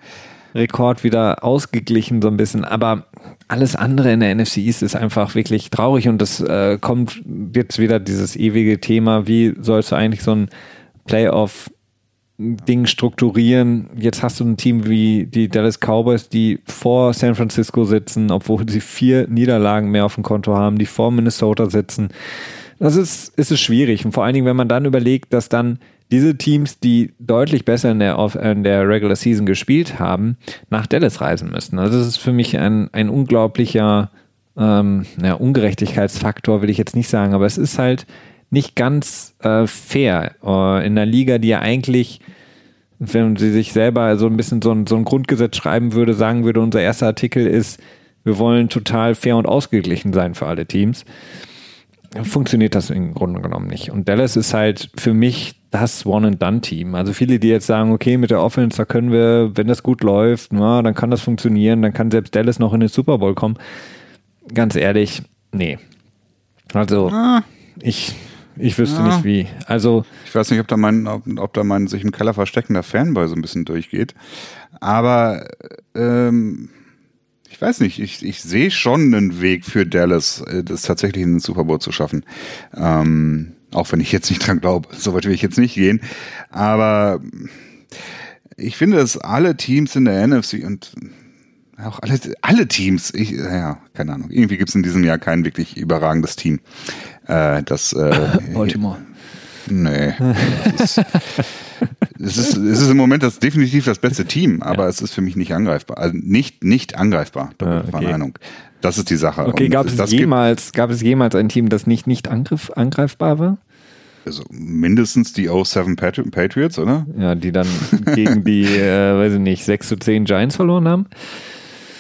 Rekord wieder ausgeglichen, so ein bisschen. Aber alles andere in der NFC East ist einfach wirklich traurig und das äh, kommt jetzt wieder dieses ewige Thema, wie sollst du eigentlich so ein Playoff Ding strukturieren. Jetzt hast du ein Team wie die Dallas Cowboys, die vor San Francisco sitzen, obwohl sie vier Niederlagen mehr auf dem Konto haben, die vor Minnesota sitzen. Das ist, ist es schwierig. Und vor allen Dingen, wenn man dann überlegt, dass dann diese Teams, die deutlich besser in der, in der Regular Season gespielt haben, nach Dallas reisen müssen. Also das ist für mich ein, ein unglaublicher ähm, ja, Ungerechtigkeitsfaktor, will ich jetzt nicht sagen, aber es ist halt nicht ganz äh, fair äh, in einer Liga, die ja eigentlich, wenn sie sich selber so ein bisschen so ein, so ein Grundgesetz schreiben würde, sagen würde, unser erster Artikel ist, wir wollen total fair und ausgeglichen sein für alle Teams funktioniert das im Grunde genommen nicht. Und Dallas ist halt für mich das One-and-Done-Team. Also viele, die jetzt sagen, okay, mit der Offense, da können wir, wenn das gut läuft, na, dann kann das funktionieren, dann kann selbst Dallas noch in den Super Bowl kommen. Ganz ehrlich, nee. Also, ah. ich, ich wüsste ja. nicht wie. Also. Ich weiß nicht, ob da mein, ob, ob da mein sich im Keller versteckender Fanboy so ein bisschen durchgeht. Aber, ähm, ich weiß nicht, ich, ich sehe schon einen Weg für Dallas, äh, das tatsächlich in den Super Bowl zu schaffen. Ähm, auch wenn ich jetzt nicht dran glaube, [LAUGHS] so weit will ich jetzt nicht gehen. Aber ich finde, dass alle Teams in der NFC und auch alle, alle Teams, ich, ja, keine Ahnung, irgendwie gibt es in diesem Jahr kein wirklich überragendes Team. Äh, das, äh, [LAUGHS] Baltimore. Nee. Ist, es ist, es ist im Moment das definitiv das beste Team, aber ja. es ist für mich nicht angreifbar. Also nicht, nicht angreifbar, ah, okay. Meinung. Das ist die Sache. Okay, gab es, jemals, gab es jemals ein Team, das nicht, nicht angriff, angreifbar war? Also mindestens die 07 Patriots, oder? Ja, die dann gegen die, [LAUGHS] äh, weiß ich nicht, 6 zu 10 Giants verloren haben.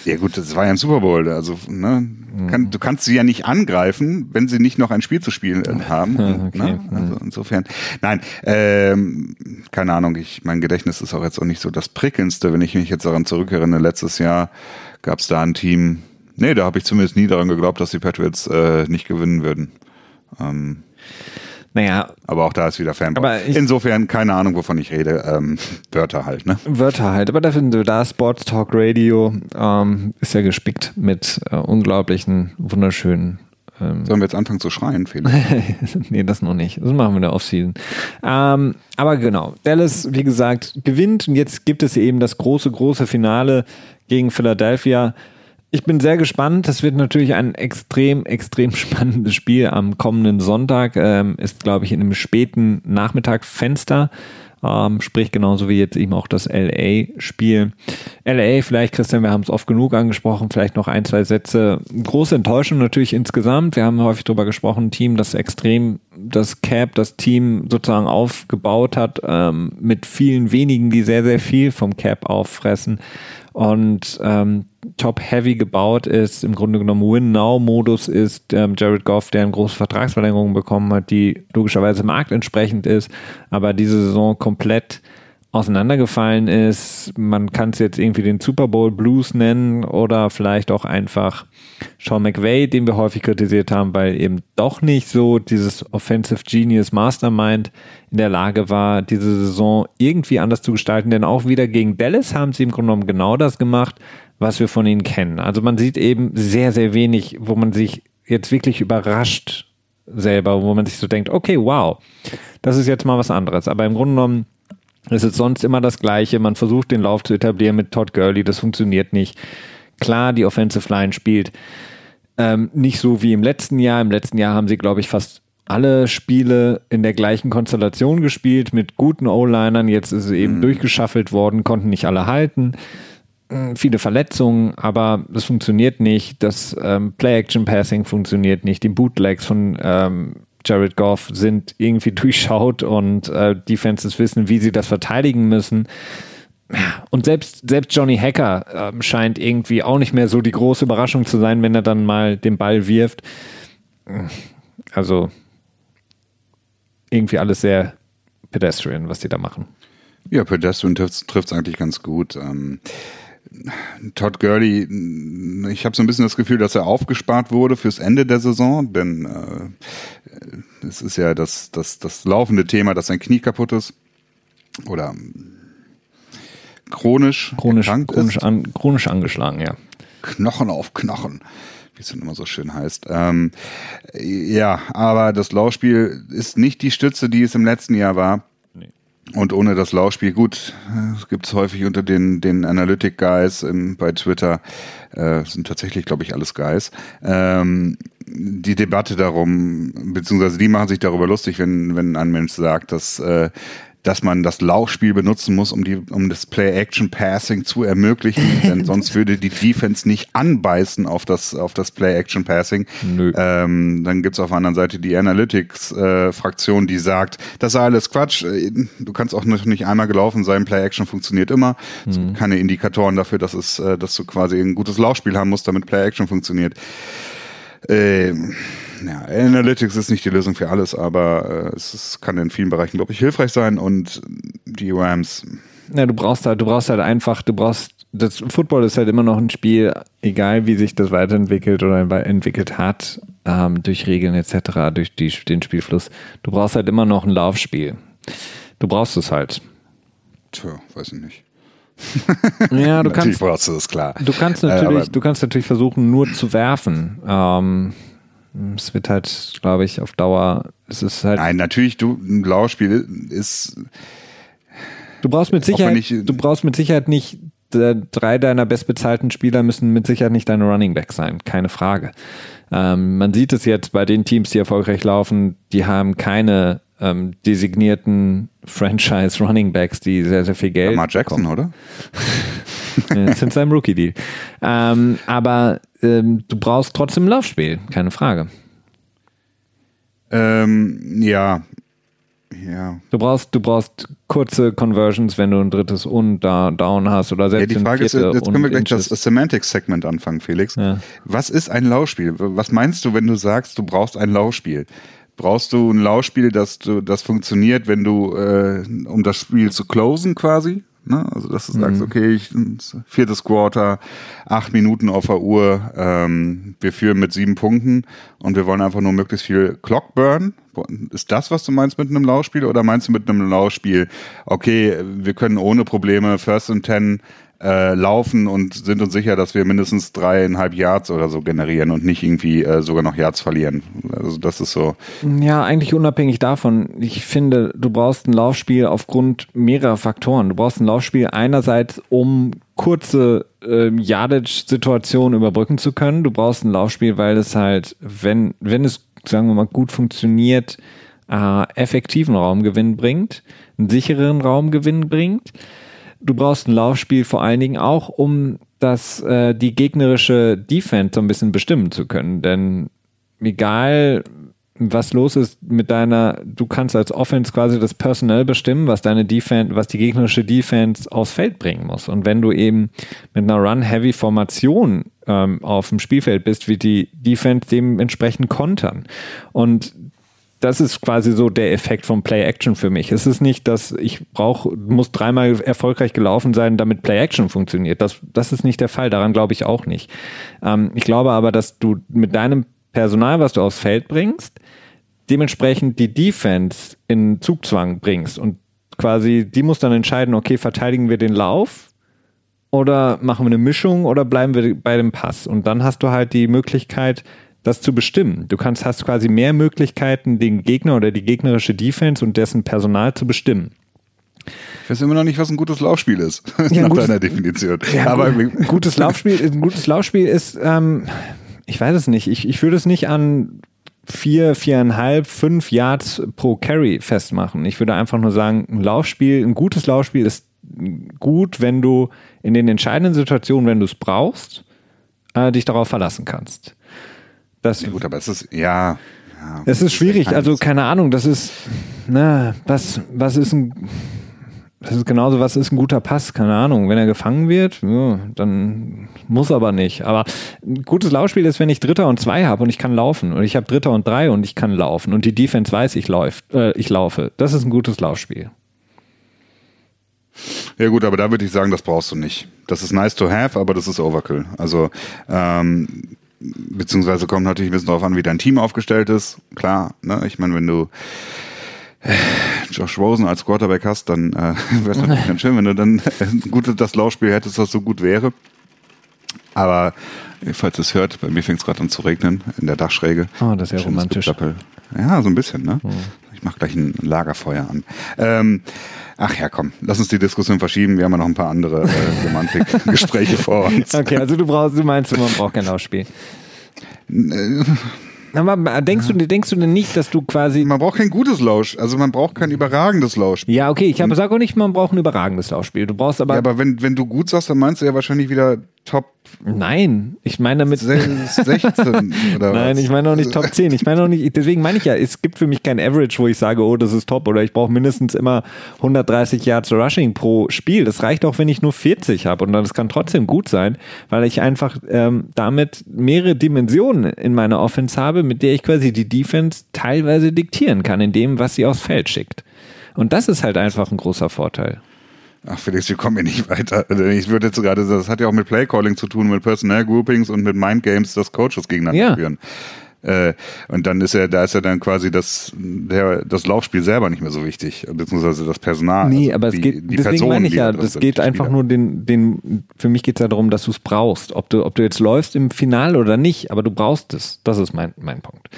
Ja gut, das war ja ein Super Bowl. Also ne, kann, du kannst sie ja nicht angreifen, wenn sie nicht noch ein Spiel zu spielen [LAUGHS] haben. okay. ne? Also insofern, nein, ähm, keine Ahnung. Ich, mein Gedächtnis ist auch jetzt auch nicht so das prickelndste. Wenn ich mich jetzt daran zurückerinnere, letztes Jahr gab es da ein Team. Nee, da habe ich zumindest nie daran geglaubt, dass die Patriots äh, nicht gewinnen würden. Ähm, naja. Aber auch da ist wieder Fanboy. Insofern keine Ahnung, wovon ich rede. Ähm, Wörter halt, ne? Wörter halt. Aber da finden wir da Sports Talk Radio ähm, ist ja gespickt mit äh, unglaublichen, wunderschönen ähm, Sollen wir jetzt anfangen zu schreien, Felix? [LAUGHS] nee, das noch nicht. Das machen wir in der Offseason. Ähm, aber genau, Dallas, wie gesagt, gewinnt und jetzt gibt es eben das große, große Finale gegen Philadelphia. Ich bin sehr gespannt. Das wird natürlich ein extrem, extrem [LAUGHS] spannendes Spiel am kommenden Sonntag. Ähm, ist, glaube ich, in einem späten Nachmittagfenster. Ähm, sprich genauso wie jetzt eben auch das LA-Spiel. LA, vielleicht, Christian, wir haben es oft genug angesprochen, vielleicht noch ein, zwei Sätze. Große Enttäuschung natürlich insgesamt. Wir haben häufig darüber gesprochen, ein Team, das extrem das Cap, das Team sozusagen aufgebaut hat, ähm, mit vielen wenigen, die sehr, sehr viel vom Cap auffressen und ähm, top-heavy gebaut ist, im Grunde genommen Win-Now-Modus ist, ähm, Jared Goff, der eine große Vertragsverlängerung bekommen hat, die logischerweise marktentsprechend ist, aber diese Saison komplett auseinandergefallen ist. Man kann es jetzt irgendwie den Super Bowl Blues nennen oder vielleicht auch einfach Sean McVay, den wir häufig kritisiert haben, weil eben doch nicht so dieses Offensive Genius Mastermind in der Lage war, diese Saison irgendwie anders zu gestalten. Denn auch wieder gegen Dallas haben sie im Grunde genommen genau das gemacht, was wir von ihnen kennen. Also man sieht eben sehr, sehr wenig, wo man sich jetzt wirklich überrascht selber, wo man sich so denkt, okay, wow, das ist jetzt mal was anderes. Aber im Grunde genommen es ist sonst immer das Gleiche. Man versucht den Lauf zu etablieren mit Todd Gurley, das funktioniert nicht. Klar, die Offensive Line spielt ähm, nicht so wie im letzten Jahr. Im letzten Jahr haben sie, glaube ich, fast alle Spiele in der gleichen Konstellation gespielt mit guten O-Linern. Jetzt ist es eben mhm. durchgeschaffelt worden, konnten nicht alle halten. Hm, viele Verletzungen, aber das funktioniert nicht. Das ähm, Play-Action-Passing funktioniert nicht. Die Bootlegs von ähm, Jared Goff sind irgendwie [LAUGHS] durchschaut und äh, Defenses wissen, wie sie das verteidigen müssen. Und selbst, selbst Johnny Hacker äh, scheint irgendwie auch nicht mehr so die große Überraschung zu sein, wenn er dann mal den Ball wirft. Also irgendwie alles sehr pedestrian, was die da machen. Ja, pedestrian trifft es eigentlich ganz gut. Ähm, Todd Gurley, ich habe so ein bisschen das Gefühl, dass er aufgespart wurde fürs Ende der Saison, denn äh, es ist ja das, das, das laufende Thema, dass sein Knie kaputt ist oder chronisch, chronisch, chronisch, an, chronisch angeschlagen, ja. Knochen auf Knochen, wie es dann immer so schön heißt. Ähm, ja, aber das Laufspiel ist nicht die Stütze, die es im letzten Jahr war. Und ohne das Laufspiel, gut, es gibt es häufig unter den, den Analytic-Guys bei Twitter, äh, sind tatsächlich, glaube ich, alles Guys, ähm, die Debatte darum, beziehungsweise die machen sich darüber lustig, wenn, wenn ein Mensch sagt, dass äh, dass man das Laufspiel benutzen muss, um, die, um das Play-Action-Passing zu ermöglichen, [LAUGHS] denn sonst würde die Defense nicht anbeißen auf das, auf das Play-Action-Passing. Ähm, dann gibt's auf der anderen Seite die Analytics-Fraktion, äh, die sagt, das ist alles Quatsch, äh, du kannst auch noch nicht einmal gelaufen sein, Play-Action funktioniert immer. Es mhm. gibt keine Indikatoren dafür, dass, es, äh, dass du quasi ein gutes Laufspiel haben musst, damit Play-Action funktioniert. Ähm, ja, Analytics ist nicht die Lösung für alles, aber äh, es, es kann in vielen Bereichen, glaube ich, hilfreich sein und die Rams. Ja, du brauchst halt, du brauchst halt einfach, du brauchst, das Football ist halt immer noch ein Spiel, egal wie sich das weiterentwickelt oder entwickelt hat, ähm, durch Regeln etc., durch die, den Spielfluss. Du brauchst halt immer noch ein Laufspiel. Du brauchst es halt. Tja, weiß ich nicht. ja, du [LAUGHS] kannst. brauchst du das, klar. Du kannst natürlich, äh, du kannst natürlich versuchen, nur zu werfen. Ähm, es wird halt, glaube ich, auf Dauer, es ist halt. Nein, natürlich, du, ein Blauspiel ist. Du brauchst mit Sicherheit, ich, du brauchst mit Sicherheit nicht, drei deiner bestbezahlten Spieler müssen mit Sicherheit nicht deine Running Back sein, keine Frage. Ähm, man sieht es jetzt bei den Teams, die erfolgreich laufen, die haben keine ähm, designierten [LAUGHS] Franchise Running Backs, die sehr, sehr viel Geld. Lamar Jackson, bekommen. oder? [LAUGHS] ja, sind seinem Rookie-Deal. Ähm, aber ähm, du brauchst trotzdem ein Laufspiel, keine Frage. Ähm, ja. Ja. Du brauchst, du brauchst kurze Conversions, wenn du ein drittes und da down hast oder selbst Ja, die Frage ist, jetzt können wir gleich das, Semantics-Segment anfangen, Felix. Ja. Was ist ein Laufspiel? Was meinst du, wenn du sagst, du brauchst ein Laufspiel? Brauchst du ein Laufspiel, das, du, das funktioniert, wenn du, äh, um das Spiel zu closen quasi? Ne? Also, dass du sagst, okay, ich, viertes Quarter, acht Minuten auf der Uhr, ähm, wir führen mit sieben Punkten und wir wollen einfach nur möglichst viel Clock burn. Ist das, was du meinst mit einem Laufspiel? Oder meinst du mit einem Laufspiel, okay, wir können ohne Probleme First and Ten äh, laufen und sind uns sicher, dass wir mindestens dreieinhalb Yards oder so generieren und nicht irgendwie äh, sogar noch Yards verlieren. Also das ist so. Ja, eigentlich unabhängig davon. Ich finde, du brauchst ein Laufspiel aufgrund mehrerer Faktoren. Du brauchst ein Laufspiel einerseits, um kurze ähm, Yardage-Situationen überbrücken zu können. Du brauchst ein Laufspiel, weil es halt, wenn, wenn es, sagen wir mal, gut funktioniert, äh, effektiven Raumgewinn bringt, einen sicheren Raumgewinn bringt. Du brauchst ein Laufspiel vor allen Dingen auch, um das, äh, die gegnerische Defense so ein bisschen bestimmen zu können. Denn egal, was los ist mit deiner, du kannst als Offense quasi das Personell bestimmen, was deine Defense, was die gegnerische Defense aufs Feld bringen muss. Und wenn du eben mit einer Run-Heavy-Formation ähm, auf dem Spielfeld bist, wird die Defense dementsprechend kontern. Und das ist quasi so der Effekt vom Play-Action für mich. Es ist nicht, dass ich brauche, muss dreimal erfolgreich gelaufen sein, damit Play-Action funktioniert. Das, das ist nicht der Fall. Daran glaube ich auch nicht. Ähm, ich glaube aber, dass du mit deinem Personal, was du aufs Feld bringst, dementsprechend die Defense in Zugzwang bringst und quasi, die muss dann entscheiden, okay, verteidigen wir den Lauf oder machen wir eine Mischung oder bleiben wir bei dem Pass? Und dann hast du halt die Möglichkeit, das zu bestimmen. Du kannst, hast quasi mehr Möglichkeiten, den Gegner oder die gegnerische Defense und dessen Personal zu bestimmen. Ich weiß immer noch nicht, was ein gutes Laufspiel ist, [LAUGHS] Ja, nach gutes- deiner Definition. [LAUGHS] Ja, Aber gut, gutes Laufspiel, [LAUGHS] ein gutes Laufspiel ist, ähm, ich weiß es nicht, ich, ich würde es nicht an vier, viereinhalb, fünf Yards pro Carry festmachen. Ich würde einfach nur sagen, ein Laufspiel, ein gutes Laufspiel ist gut, wenn du in den entscheidenden Situationen, wenn du es brauchst, äh, dich darauf verlassen kannst. Das, gut, aber es ist, ja. ja es ist schwierig, also keine Ahnung, das ist, na, was, was ist ein, das ist genauso, was ist ein guter Pass? Keine Ahnung. Wenn er gefangen wird, ja, dann muss aber nicht. Aber ein gutes Laufspiel ist, wenn ich Dritter und zwei habe und ich kann laufen. Und ich habe Dritter und drei und ich kann laufen. Und die Defense weiß, ich, läuft, äh, ich laufe. Das ist ein gutes Laufspiel. Ja gut, aber da würde ich sagen, das brauchst du nicht. Das ist nice to have, aber das ist Overkill. Also ähm, beziehungsweise kommt natürlich ein bisschen darauf an, wie dein Team aufgestellt ist. Klar, ne? ich meine, wenn du äh, Josh Rosen als Quarterback hast, dann äh, [LAUGHS] wäre es natürlich ganz schön, wenn du dann äh, gut das Laufspiel hättest, das so gut wäre. Aber falls es hört, bei mir fängt es gerade an zu regnen in der Dachschräge. Oh, das ist ja Schönes romantisch. Ja, so ein bisschen, ne? Ich mache gleich ein Lagerfeuer an. Ähm, ach ja, komm, lass uns die Diskussion verschieben. Wir haben ja noch ein paar andere äh, Semantik-Gespräche [LAUGHS] vor uns. Okay, also du brauchst, du meinst, man braucht kein Laufspiel. Aber denkst du, denkst du denn nicht, dass du quasi Man braucht kein gutes Lausch, also man braucht kein überragendes Lauschspiel. Ja, okay, ich habe sag auch nicht, man braucht ein überragendes Laufspiel. Du brauchst aber, Ja, aber wenn, wenn du gut sagst, dann meinst du ja wahrscheinlich wieder Top nein, ich meine damit 16 [LAUGHS] oder Nein, was? ich meine auch nicht Top 10. Ich meine auch nicht, deswegen meine ich ja, es gibt für mich kein Average, wo ich sage, oh, das ist top oder ich brauche mindestens immer 130 Yards Rushing pro Spiel. Das reicht auch, wenn ich nur 40 habe und das kann trotzdem gut sein, weil ich einfach ähm, damit mehrere Dimensionen in meiner Offense habe, mit der ich quasi die Defense teilweise diktieren kann in dem, was sie aufs Feld schickt. Und das ist halt einfach ein großer Vorteil. Ach Felix, wir kommen hier nicht weiter. Also Ich würde jetzt gerade, das hat ja auch mit Playcalling zu tun, mit Personnel Groupings und mit Mindgames, dass Coaches gegeneinander Ja. führen. Äh, und dann ist ja, da ist ja dann quasi das, der, das Laufspiel selber nicht mehr so wichtig, beziehungsweise das Personal. Nee, also aber es die, geht, die deswegen Personen, meine ich ja, das drin geht einfach Spieler. nur den, den, für mich geht es ja darum, dass du es brauchst. Ob du, ob du jetzt läufst im Finale oder nicht, aber du brauchst es. Das ist mein, mein Punkt.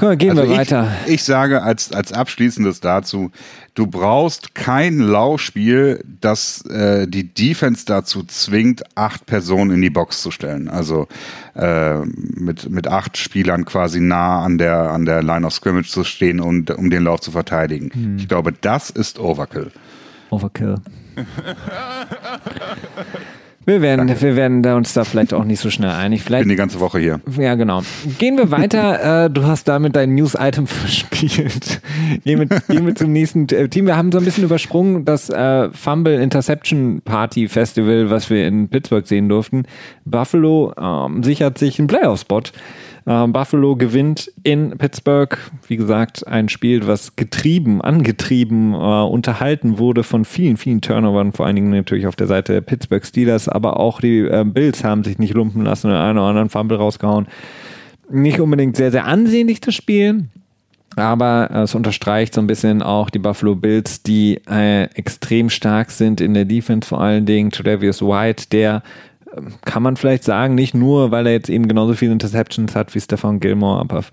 Mal, gehen Also wir ich, weiter. Ich sage als, als abschließendes dazu, du brauchst kein Laufspiel, das äh, die Defense dazu zwingt, acht Personen in die Box zu stellen. Also äh, mit, mit acht Spielern quasi nah an der, an der Line of Scrimmage zu stehen und um den Lauf zu verteidigen. Hm. Ich glaube, das ist Overkill. Overkill. [LAUGHS] Wir werden, wir werden da uns da vielleicht auch nicht so schnell einig. Vielleicht, Bin die ganze Woche hier. Ja, genau. Gehen wir weiter. [LAUGHS] äh, du hast damit dein News-Item [LAUGHS] verspielt. gehen, wir, gehen wir zum nächsten Team. Wir haben so ein bisschen übersprungen das äh, Fumble Interception Party Festival, was wir in Pittsburgh sehen durften. Buffalo ähm, sichert sich einen Playoff-Spot. Äh, Buffalo gewinnt in Pittsburgh. Wie gesagt, ein Spiel, was getrieben, angetrieben, äh, unterhalten wurde von vielen, vielen Turnovern, vor allen Dingen natürlich auf der Seite der Pittsburgh Steelers, aber auch die äh, Bills haben sich nicht lumpen lassen und einen oder anderen Fumble rausgehauen. Nicht unbedingt sehr, sehr ansehnlich das Spiel. Aber es unterstreicht so ein bisschen auch die Buffalo Bills, die äh, extrem stark sind in der Defense, vor allen Dingen Tredavious White, der kann man vielleicht sagen, nicht nur, weil er jetzt eben genauso viele Interceptions hat wie Stefan Gilmore, aber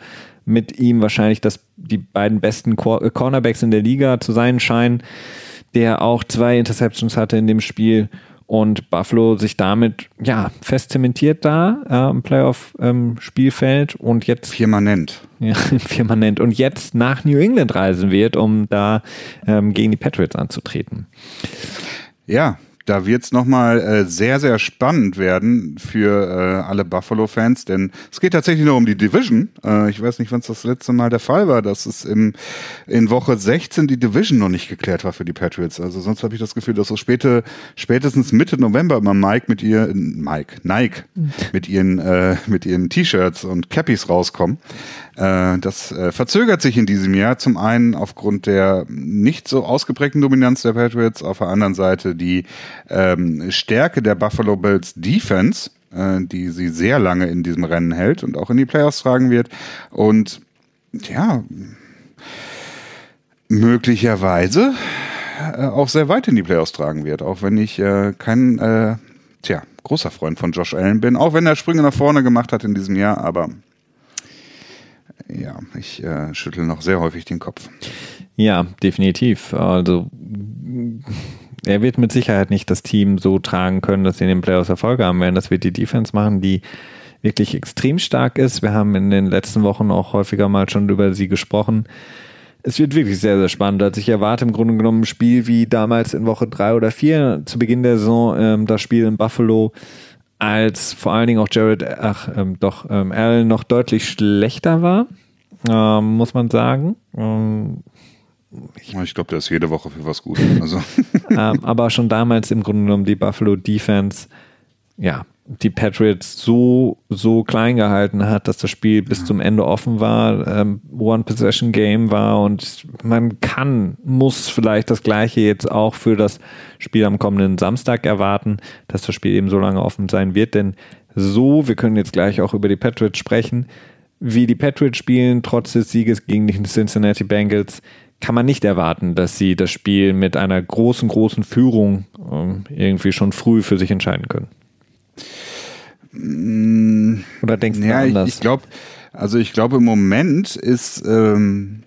mit ihm wahrscheinlich das, die beiden besten äh, Cornerbacks in der Liga zu sein scheinen, der auch zwei Interceptions hatte in dem Spiel und Buffalo sich damit ja fest zementiert da äh, im Playoff-Spielfeld ähm, und jetzt firmanent. Ja, [LAUGHS] firmanent und jetzt nach New England reisen wird, um da ähm, gegen die Patriots anzutreten. Ja, da wird es nochmal äh, sehr, sehr spannend werden für äh, alle Buffalo-Fans, denn es geht tatsächlich nur um die Division. Äh, ich weiß nicht, wann es das letzte Mal der Fall war, dass es im, in Woche 16 die Division noch nicht geklärt war für die Patriots. Also sonst habe ich das Gefühl, dass so späte, spätestens Mitte November immer Mike mit ihr, Mike, Nike mit ihren, äh, mit ihren T-Shirts und Cappies rauskommen. Äh, das äh, verzögert sich in diesem Jahr. Zum einen aufgrund der nicht so ausgeprägten Dominanz der Patriots, auf der anderen Seite die ähm, Stärke der Buffalo Bills Defense, äh, die sie sehr lange in diesem Rennen hält und auch in die Playoffs tragen wird. Und ja, möglicherweise äh, auch sehr weit in die Playoffs tragen wird, auch wenn ich äh, kein äh, tja, großer Freund von Josh Allen bin, auch wenn er Sprünge nach vorne gemacht hat in diesem Jahr, aber ja, ich äh, schüttel noch sehr häufig den Kopf. Ja, definitiv. Also er wird mit Sicherheit nicht das Team so tragen können, dass sie in den Playoffs Erfolge haben werden. Das wird die Defense machen, die wirklich extrem stark ist. Wir haben in den letzten Wochen auch häufiger mal schon über sie gesprochen. Es wird wirklich sehr, sehr spannend. Also ich erwarte im Grunde genommen ein Spiel wie damals in Woche drei oder vier zu Beginn der Saison, ähm, das Spiel in Buffalo als vor allen Dingen auch Jared, ach ähm, doch, ähm, Allen noch deutlich schlechter war, ähm, muss man sagen. Ähm, ich, ich glaube, der ist jede Woche für was gut. Also. [LAUGHS] Ähm, aber schon damals im Grunde genommen die Buffalo Defense, ja, die Patriots so, so klein gehalten hat, dass das Spiel bis zum Ende offen war, ähm, One-Possession-Game war und man kann, muss vielleicht das Gleiche jetzt auch für das Spiel am kommenden Samstag erwarten, dass das Spiel eben so lange offen sein wird, denn so, wir können jetzt gleich auch über die Patriots sprechen, wie die Patriots spielen, trotz des Sieges gegen die Cincinnati Bengals, kann man nicht erwarten, dass sie das Spiel mit einer großen, großen Führung ähm, irgendwie schon früh für sich entscheiden können. Mm, Oder denkst du ja, anders? Ich, ich glaube, also ich glaube im Moment ist, ähm,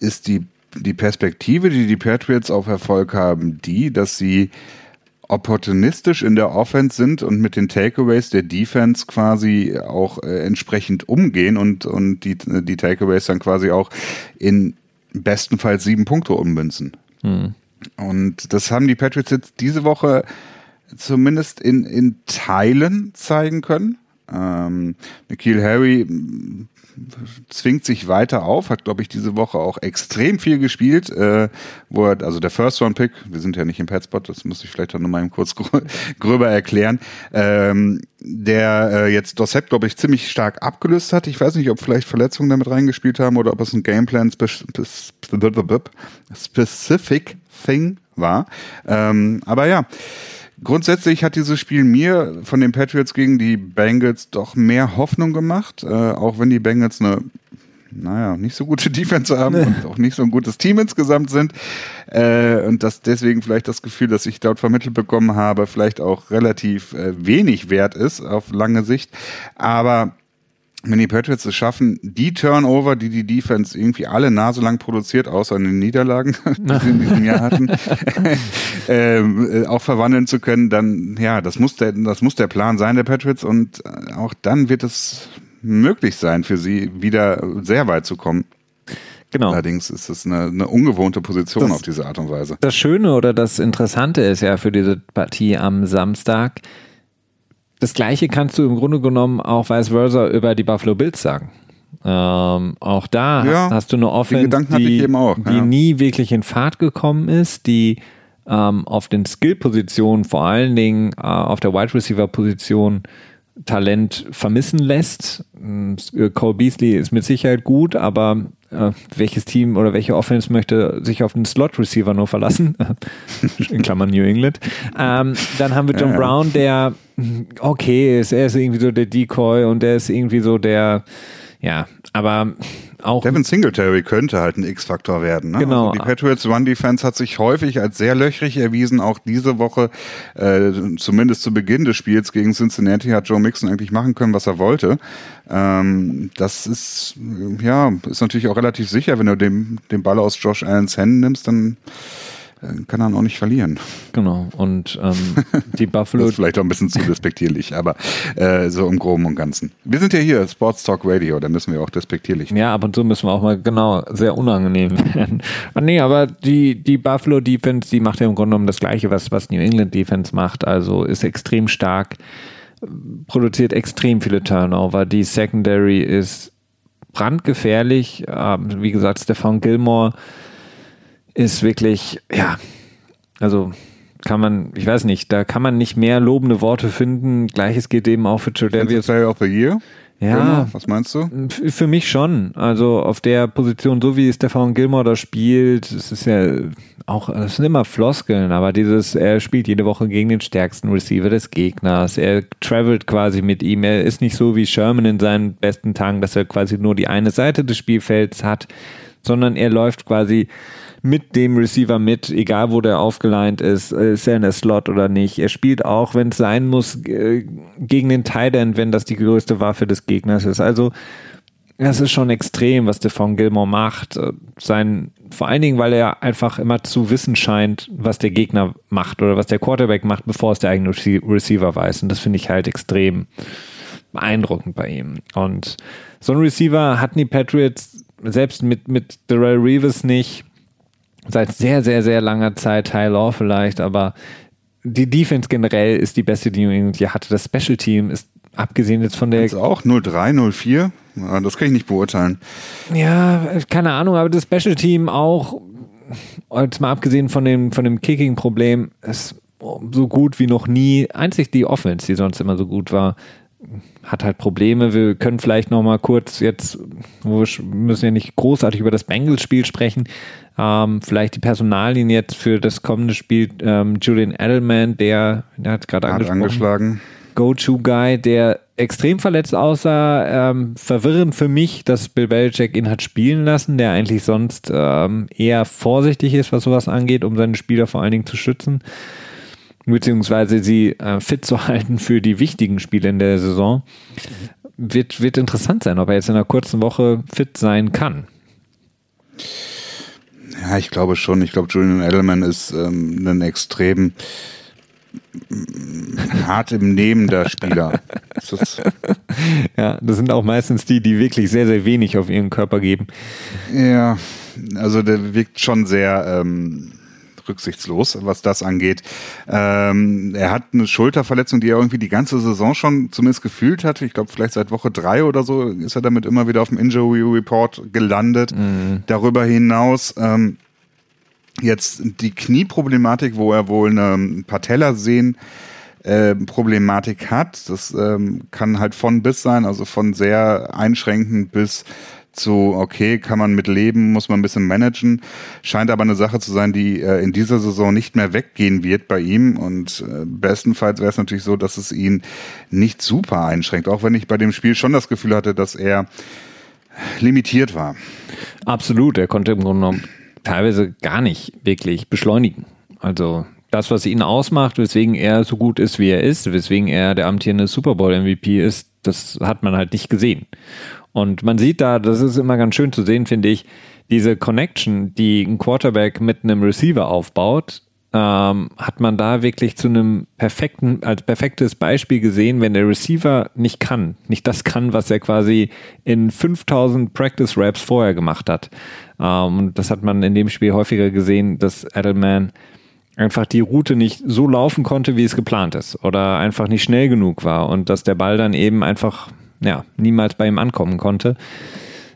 ist die, die Perspektive, die die Patriots auf Erfolg haben, die, dass sie opportunistisch in der Offense sind und mit den Takeaways der Defense quasi auch äh, entsprechend umgehen und, und die, die Takeaways dann quasi auch in bestenfalls sieben Punkte ummünzen. Hm. Und das haben die Patriots jetzt diese Woche zumindest in, in Teilen zeigen können. Ähm, Nikhil Harry mm, zwingt sich weiter auf, hat, glaube ich, diese Woche auch extrem viel gespielt, äh, wo er, also der First-Round-Pick, wir sind ja nicht im Petspot, das muss ich vielleicht noch mal kurz grö [LAUGHS] gröber erklären, ähm, der äh, jetzt Dorset, glaube ich, ziemlich stark abgelöst hat. Ich weiß nicht, ob vielleicht Verletzungen damit reingespielt haben oder ob es ein Gameplan specific thing war. Ähm, aber ja, Grundsätzlich hat dieses Spiel mir von den Patriots gegen die Bengals doch mehr Hoffnung gemacht, äh, auch wenn die Bengals eine naja, nicht so gute [LAUGHS] Defense haben und auch nicht so ein gutes Team insgesamt sind. Äh, und dass deswegen vielleicht das Gefühl, das ich dort vermittelt bekommen habe, vielleicht auch relativ äh, wenig wert ist auf lange Sicht. Aber wenn die Patriots es schaffen, die Turnover, die die Defense irgendwie alle Nase lang produziert, außer in den Niederlagen, [LAUGHS] die sie in diesem Jahr hatten, [LAUGHS] ähm, äh, auch verwandeln zu können, dann, ja, das muss der, das muss der Plan sein der Patriots und auch dann wird es möglich sein, für sie wieder sehr weit zu kommen. Genau. Allerdings ist es eine, eine ungewohnte Position Das- auf diese Art und Weise. Das Schöne oder das Interessante ist ja für diese Partie am Samstag, das gleiche kannst du im Grunde genommen auch vice versa über die Buffalo Bills sagen. Ähm, auch da Ja, hast du eine Offense, die, eben auch, die ja. nie wirklich in Fahrt gekommen ist, die ähm, auf den Skill-Positionen, vor allen Dingen äh, auf der Wide Receiver-Position, Talent vermissen lässt. Ähm, Cole Beasley ist mit Sicherheit gut, aber äh, welches Team oder welche Offense möchte sich auf den Slot-Receiver nur verlassen? [LAUGHS] In Klammern New England. Ähm, dann haben wir John Ja. Brown, der okay ist. Er ist irgendwie so der Decoy und der ist irgendwie so der, ja, aber auch Devin Singletary könnte halt ein X-Faktor werden. Ne? Genau. Also die Patriots Run-Defense hat sich häufig als sehr löchrig erwiesen. Auch diese Woche, äh, zumindest zu Beginn des Spiels gegen Cincinnati, hat Joe Mixon eigentlich machen können, was er wollte. Ähm, das ist, ja, ist natürlich auch relativ sicher. Wenn du den, den Ball aus Josh Allens Händen nimmst, dann kann er auch nicht verlieren. genau. Und ähm, [LAUGHS] die Das Buffalo ist vielleicht auch ein bisschen zu despektierlich, aber äh, so im Groben und Ganzen. Wir sind ja hier, Sports Talk Radio, da müssen wir auch despektierlich. Ja, ab und zu müssen wir auch mal genau sehr unangenehm [LAUGHS] werden. Ah, nee, aber die, die Buffalo Defense, die macht ja im Grunde genommen das Gleiche, was, was New England Defense macht. Also ist extrem stark, produziert extrem viele Turnover. Die Secondary ist brandgefährlich. Ähm, wie gesagt, Stefan Gilmore ist wirklich, ja, also kann man, ich weiß nicht, da kann man nicht mehr lobende Worte finden. Gleiches gilt eben auch für Tredavious Player of the Year? Ja. Genau. Was meinst du? Für mich schon. Also auf der Position, so wie Stefan Gilmore da spielt, es ist ja auch, es sind immer Floskeln, aber dieses, er spielt jede Woche gegen den stärksten Receiver des Gegners. Er travelt quasi mit ihm. Er ist nicht so wie Sherman in seinen besten Tagen, dass er quasi nur die eine Seite des Spielfelds hat, sondern er läuft quasi mit dem Receiver mit, egal wo der aufgeleint ist, äh, ist er in der Slot oder nicht. Er spielt auch, wenn es sein muss, äh, gegen den Tight End, wenn das die größte Waffe des Gegners ist. Also das ist schon extrem, was Stephon Gilmore macht. Äh, Sein, vor allen Dingen, weil er einfach immer zu wissen scheint, was der Gegner macht oder was der Quarterback macht, bevor es der eigene Rece- Receiver weiß. Und das finde ich halt extrem beeindruckend bei ihm. Und so ein Receiver hatten die Patriots selbst mit, mit Darrell Reeves nicht seit sehr, sehr, sehr langer Zeit. Ty Law vielleicht, aber die Defense generell ist die beste, die New England je hatte. Das Special Team ist, abgesehen jetzt von der Jetzt auch 03, 04? Ja, Das kann ich nicht beurteilen. Ja, keine Ahnung, aber das Special Team auch, jetzt mal abgesehen von dem, von dem Kicking-Problem, ist so gut wie noch nie. Einzig die Offense, die sonst immer so gut war, hat halt Probleme. Wir können vielleicht noch mal kurz jetzt, wo wir müssen ja nicht großartig über das Bengals-Spiel sprechen, ähm, vielleicht die Personalien jetzt für das kommende Spiel. Ähm, Julian Edelman, der, der hat gerade angeschlagen. Go-To-Guy, der extrem verletzt aussah. Ähm, verwirrend für mich, dass Bill Belichick ihn hat spielen lassen, der eigentlich sonst ähm, eher vorsichtig ist, was sowas angeht, um seine Spieler vor allen Dingen zu schützen, beziehungsweise sie äh, fit zu [LAUGHS] halten für die wichtigen Spiele in der Saison. Wird, wird interessant sein, ob er jetzt in einer kurzen Woche fit sein kann. Ja, ich glaube schon. Ich glaube, Julian Edelman ist ähm, ein extrem hart im Nehmen der Spieler. Das, [LAUGHS] Ja, das sind auch meistens die, die wirklich sehr, sehr wenig auf ihren Körper geben. ja, also der wirkt schon sehr ähm, rücksichtslos, was das angeht. Ähm, er hat eine Schulterverletzung, die er irgendwie die ganze Saison schon zumindest gefühlt hatte. Ich glaube, vielleicht seit Woche drei oder so ist er damit immer wieder auf dem Injury Report gelandet. Darüber hinaus ähm, jetzt die Knieproblematik, wo er wohl eine Patellasehnen äh, Problematik hat. Das ähm, kann halt von bis sein, also von sehr einschränkend bis zu, okay, kann man mit leben, muss man ein bisschen managen. Scheint aber eine Sache zu sein, die äh, in dieser Saison nicht mehr weggehen wird bei ihm. Und äh, bestenfalls wäre es natürlich so, dass es ihn nicht super einschränkt. Auch wenn ich bei dem Spiel schon das Gefühl hatte, dass er limitiert war. Absolut, er konnte im Grunde genommen teilweise gar nicht wirklich beschleunigen. Also das, was ihn ausmacht, weswegen er so gut ist, wie er ist, weswegen er der amtierende Super Bowl MVP ist, das hat man halt nicht gesehen. Und man sieht da, das ist immer ganz schön zu sehen, finde ich, diese Connection, die ein Quarterback mit einem Receiver aufbaut, ähm, hat man da wirklich zu einem perfekten, als perfektes Beispiel gesehen, wenn der Receiver nicht kann, nicht das kann, was er quasi in 5000 Practice Raps vorher gemacht hat. Ähm, und das hat man in dem Spiel häufiger gesehen, dass Edelman einfach die Route nicht so laufen konnte, wie es geplant ist oder einfach nicht schnell genug war und dass der Ball dann eben einfach ja, niemals bei ihm ankommen konnte.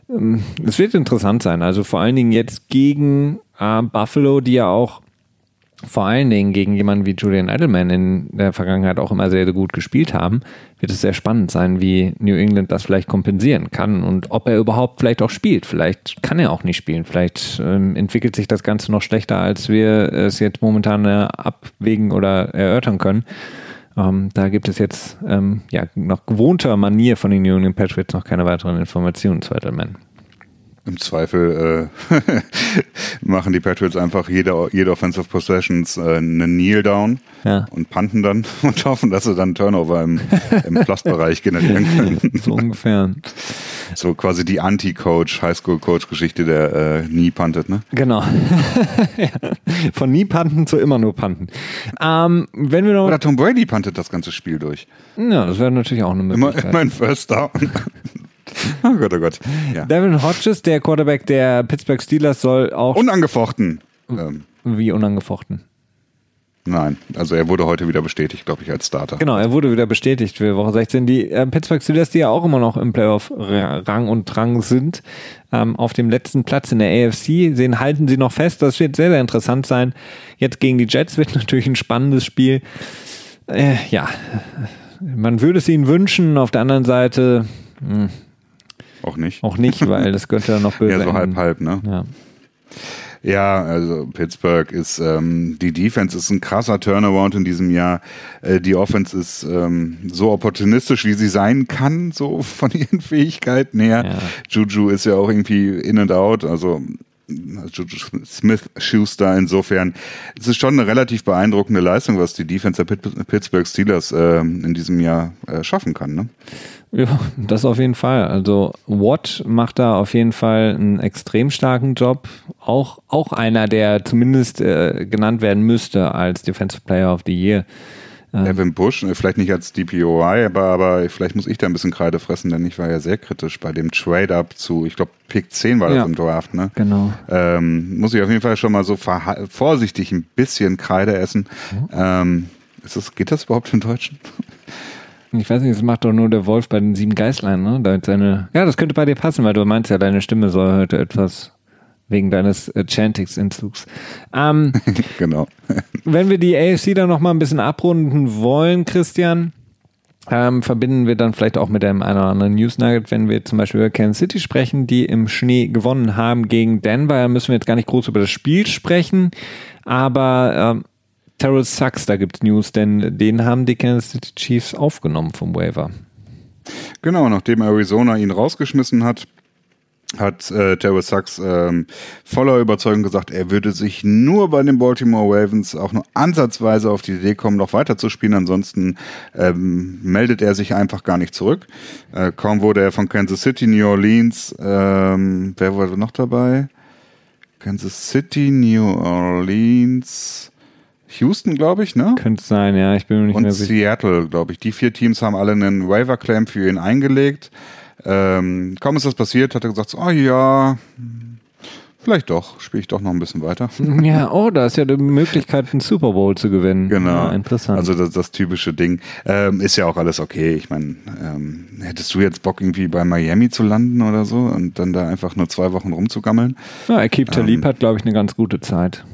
Ähm, es wird interessant sein, also vor allen Dingen jetzt gegen äh, Buffalo, die ja auch vor allen Dingen gegen jemanden wie Julian Edelman in der Vergangenheit auch immer sehr, sehr gut gespielt haben, wird es sehr spannend sein, wie New England das vielleicht kompensieren kann und ob er überhaupt vielleicht auch spielt. Vielleicht kann er auch nicht spielen. Vielleicht ähm, entwickelt sich das Ganze noch schlechter, als wir es jetzt momentan äh, abwägen oder erörtern können. Ähm, da gibt es jetzt ähm, ja, nach gewohnter Manier von den New England Patriots noch keine weiteren Informationen zu Edelman. Im Zweifel äh, [LAUGHS] machen die Patriots einfach jede, jede Offensive Possessions äh, einen Kneel down ja. und panten dann [LAUGHS] und hoffen, dass sie dann Turnover im, im [LAUGHS] Plus-Bereich generieren können. So ungefähr. So quasi die Anti-Coach, Highschool-Coach-Geschichte, der äh, nie puntet, ne? Genau. ja. Von nie punten zu immer nur punten. Ähm, wenn wir noch Oder Tom Brady puntet das ganze Spiel durch. Ja, das wäre natürlich auch eine Möglichkeit. Immer, immer ein First Down. [LAUGHS] Oh Gott, oh Gott. Ja. Devin Hodges, der Quarterback der Pittsburgh Steelers, soll auch. Unangefochten. Ähm. Wie unangefochten? Nein, also er wurde heute wieder bestätigt, glaube ich, als Starter. Genau, er wurde wieder bestätigt für Woche 16. Die äh, Pittsburgh Steelers, die ja auch immer noch im Playoff-Rang und Drang sind, ähm, auf dem letzten Platz in der AFC, sehen, halten sie noch fest. Das wird sehr, sehr interessant sein. Jetzt gegen die Jets wird [LAUGHS] natürlich ein spannendes Spiel. Äh, ja, man würde es ihnen wünschen. Auf der anderen Seite, mh, hm, auch nicht. Auch nicht, weil das könnte dann noch [LAUGHS] böse Ja, so halb, halb, ne? Ja. Ja, also Pittsburgh ist, ähm, die Defense ist ein krasser Turnaround in diesem Jahr. Äh, die Offense ist ähm, so opportunistisch, wie sie sein kann, so [LAUGHS] von ihren Fähigkeiten her. Ja. Juju ist ja auch irgendwie in and out, also Juju Smith Schuster insofern. Es ist schon eine relativ beeindruckende Leistung, was die Defense der Pittsburgh Steelers äh, in diesem Jahr äh, schaffen kann. Ne? Ja, das auf jeden Fall. Also Watt macht da auf jeden Fall einen extrem starken Job. Auch, auch einer, der zumindest äh, genannt werden müsste als Defensive Player of the Year. Ähm. Evan Bush, äh, vielleicht nicht als DPOI, aber, aber vielleicht muss ich da ein bisschen Kreide fressen, denn ich war ja sehr kritisch bei dem Trade-Up zu, ich glaube, Pick 10 war das ja, im Draft, ne? Genau. Ähm, muss ich auf jeden Fall schon mal so vorsichtig ein bisschen Kreide essen. Mhm. Ähm, ist das, geht das überhaupt im Deutschen? Ich weiß nicht, das macht doch nur der Wolf bei den sieben Geißlein, ne? Da seine, ja, das könnte bei dir passen, weil du meinst ja, deine Stimme soll heute etwas wegen deines äh, Chantix-Entzugs. Ähm, [LAUGHS] genau. wenn wir die AFC dann nochmal ein bisschen abrunden wollen, Christian, ähm, verbinden wir dann vielleicht auch mit dem einen oder anderen News Nugget, wenn wir zum Beispiel über Kansas City sprechen, die im Schnee gewonnen haben gegen Denver. Da müssen wir jetzt gar nicht groß über das Spiel sprechen, aber ähm, Terrell Sachs, da gibt es News, denn den haben die Kansas City Chiefs aufgenommen vom Waiver. Genau, nachdem Arizona ihn rausgeschmissen hat, hat äh, Terrell Sachs ähm, voller Überzeugung gesagt, er würde sich nur bei den Baltimore Ravens auch nur ansatzweise auf die Idee kommen, noch weiter zu spielen. Ansonsten ähm, meldet er sich einfach gar nicht zurück. Äh, kaum wurde er von Kansas City, New Orleans, ähm, wer war noch dabei? Kansas City, New Orleans, Houston, glaube ich, ne? Könnte sein, ja. Ich bin mir nicht Und mehr sicher. Seattle, glaube ich. Die vier Teams haben alle einen Waiver-Claim für ihn eingelegt. Ähm, kaum ist das passiert, hat er gesagt, oh ja, vielleicht doch, spiele ich doch noch ein bisschen weiter. [LAUGHS] Ja, oh, da ist ja die Möglichkeit, einen Super Bowl zu gewinnen. Genau. Ja, interessant. Also das, das typische Ding. Ähm, ist ja auch alles okay. Ich meine, ähm, hättest du jetzt Bock, irgendwie bei Miami zu landen oder so und dann da einfach nur zwei Wochen rumzugammeln? Ja, Akib Talib ähm, hat, glaube ich, eine ganz gute Zeit.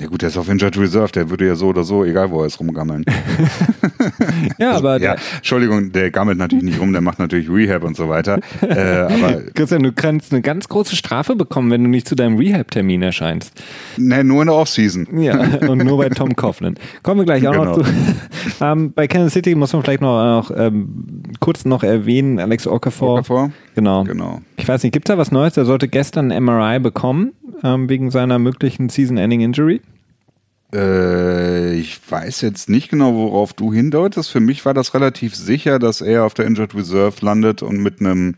Ja gut, der ist auf Injured Reserve, der würde ja so oder so, egal wo er ist, rumgammeln. [LAUGHS] ja, also, aber... [LAUGHS] Ja, Entschuldigung, der gammelt natürlich nicht rum, der macht natürlich Rehab und so weiter. äh, aber [LAUGHS] Christian, du kannst eine ganz große Strafe bekommen, wenn du nicht zu deinem Rehab-Termin erscheinst. Nein, nur in der Offseason. Ja, und nur bei Tom Coughlin. Kommen wir gleich auch genau. noch zu. ähm, bei Kansas City muss man vielleicht noch, noch ähm, kurz noch erwähnen, Alex Okafor. Okafor? Genau. genau. Ich weiß nicht, gibt es da was Neues? Er sollte gestern ein MRI bekommen, ähm, wegen seiner möglichen Season-Ending-Injury. Äh, ich weiß jetzt nicht genau, worauf du hindeutest. Für mich war das relativ sicher, dass er auf der Injured Reserve landet und mit einem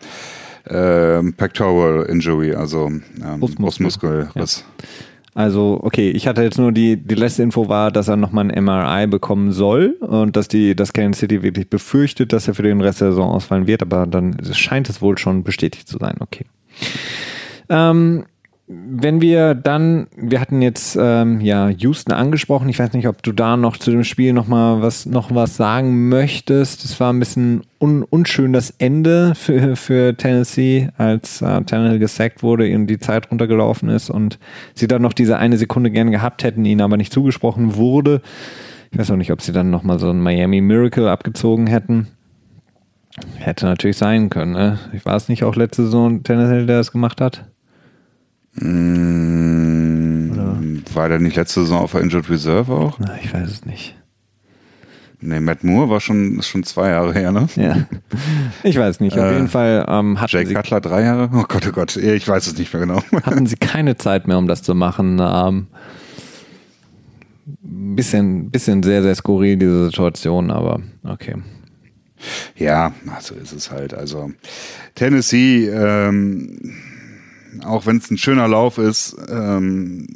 äh, Pectoral Injury, also ähm, Brustmuskelriss. Ja. Also, okay, ich hatte jetzt nur die, die letzte Info war, dass er nochmal ein MRI bekommen soll und dass die, dass Kansas City wirklich befürchtet, dass er für den Rest der Saison ausfallen wird, aber dann scheint es wohl schon bestätigt zu sein. Okay. Ähm, wenn wir dann, wir hatten jetzt ähm, ja Houston angesprochen. Ich weiß nicht, ob du da noch zu dem Spiel noch mal was noch was sagen möchtest. Es war ein bisschen un, unschön das Ende für, für Tennessee, als äh, Tannehill gesackt wurde und die Zeit runtergelaufen ist und sie dann noch diese eine Sekunde gern gehabt hätten, ihnen aber nicht zugesprochen wurde. Ich weiß auch nicht, ob sie dann noch mal so ein Miami Miracle abgezogen hätten. Hätte natürlich sein können. Ne? Ich war es nicht auch letzte Saison Tannehill, der das gemacht hat? Mmh, war der nicht letzte Saison auf der Injured Reserve auch? Na, ich weiß es nicht. Nee, Matt Moore war schon, ist schon zwei Jahre her, ne? Ja. Ich weiß nicht. Auf äh, jeden Fall ähm, hatten Jake sie. Cutler drei Jahre? Oh Gott, oh Gott. Ich weiß es nicht mehr genau. [LAUGHS] Hatten sie keine Zeit mehr, um das zu machen. Ähm, bisschen, bisschen sehr, sehr skurril, diese Situation, aber okay. Ja, so ist es halt. Also Tennessee, ähm, auch wenn es ein schöner Lauf ist. Ähm,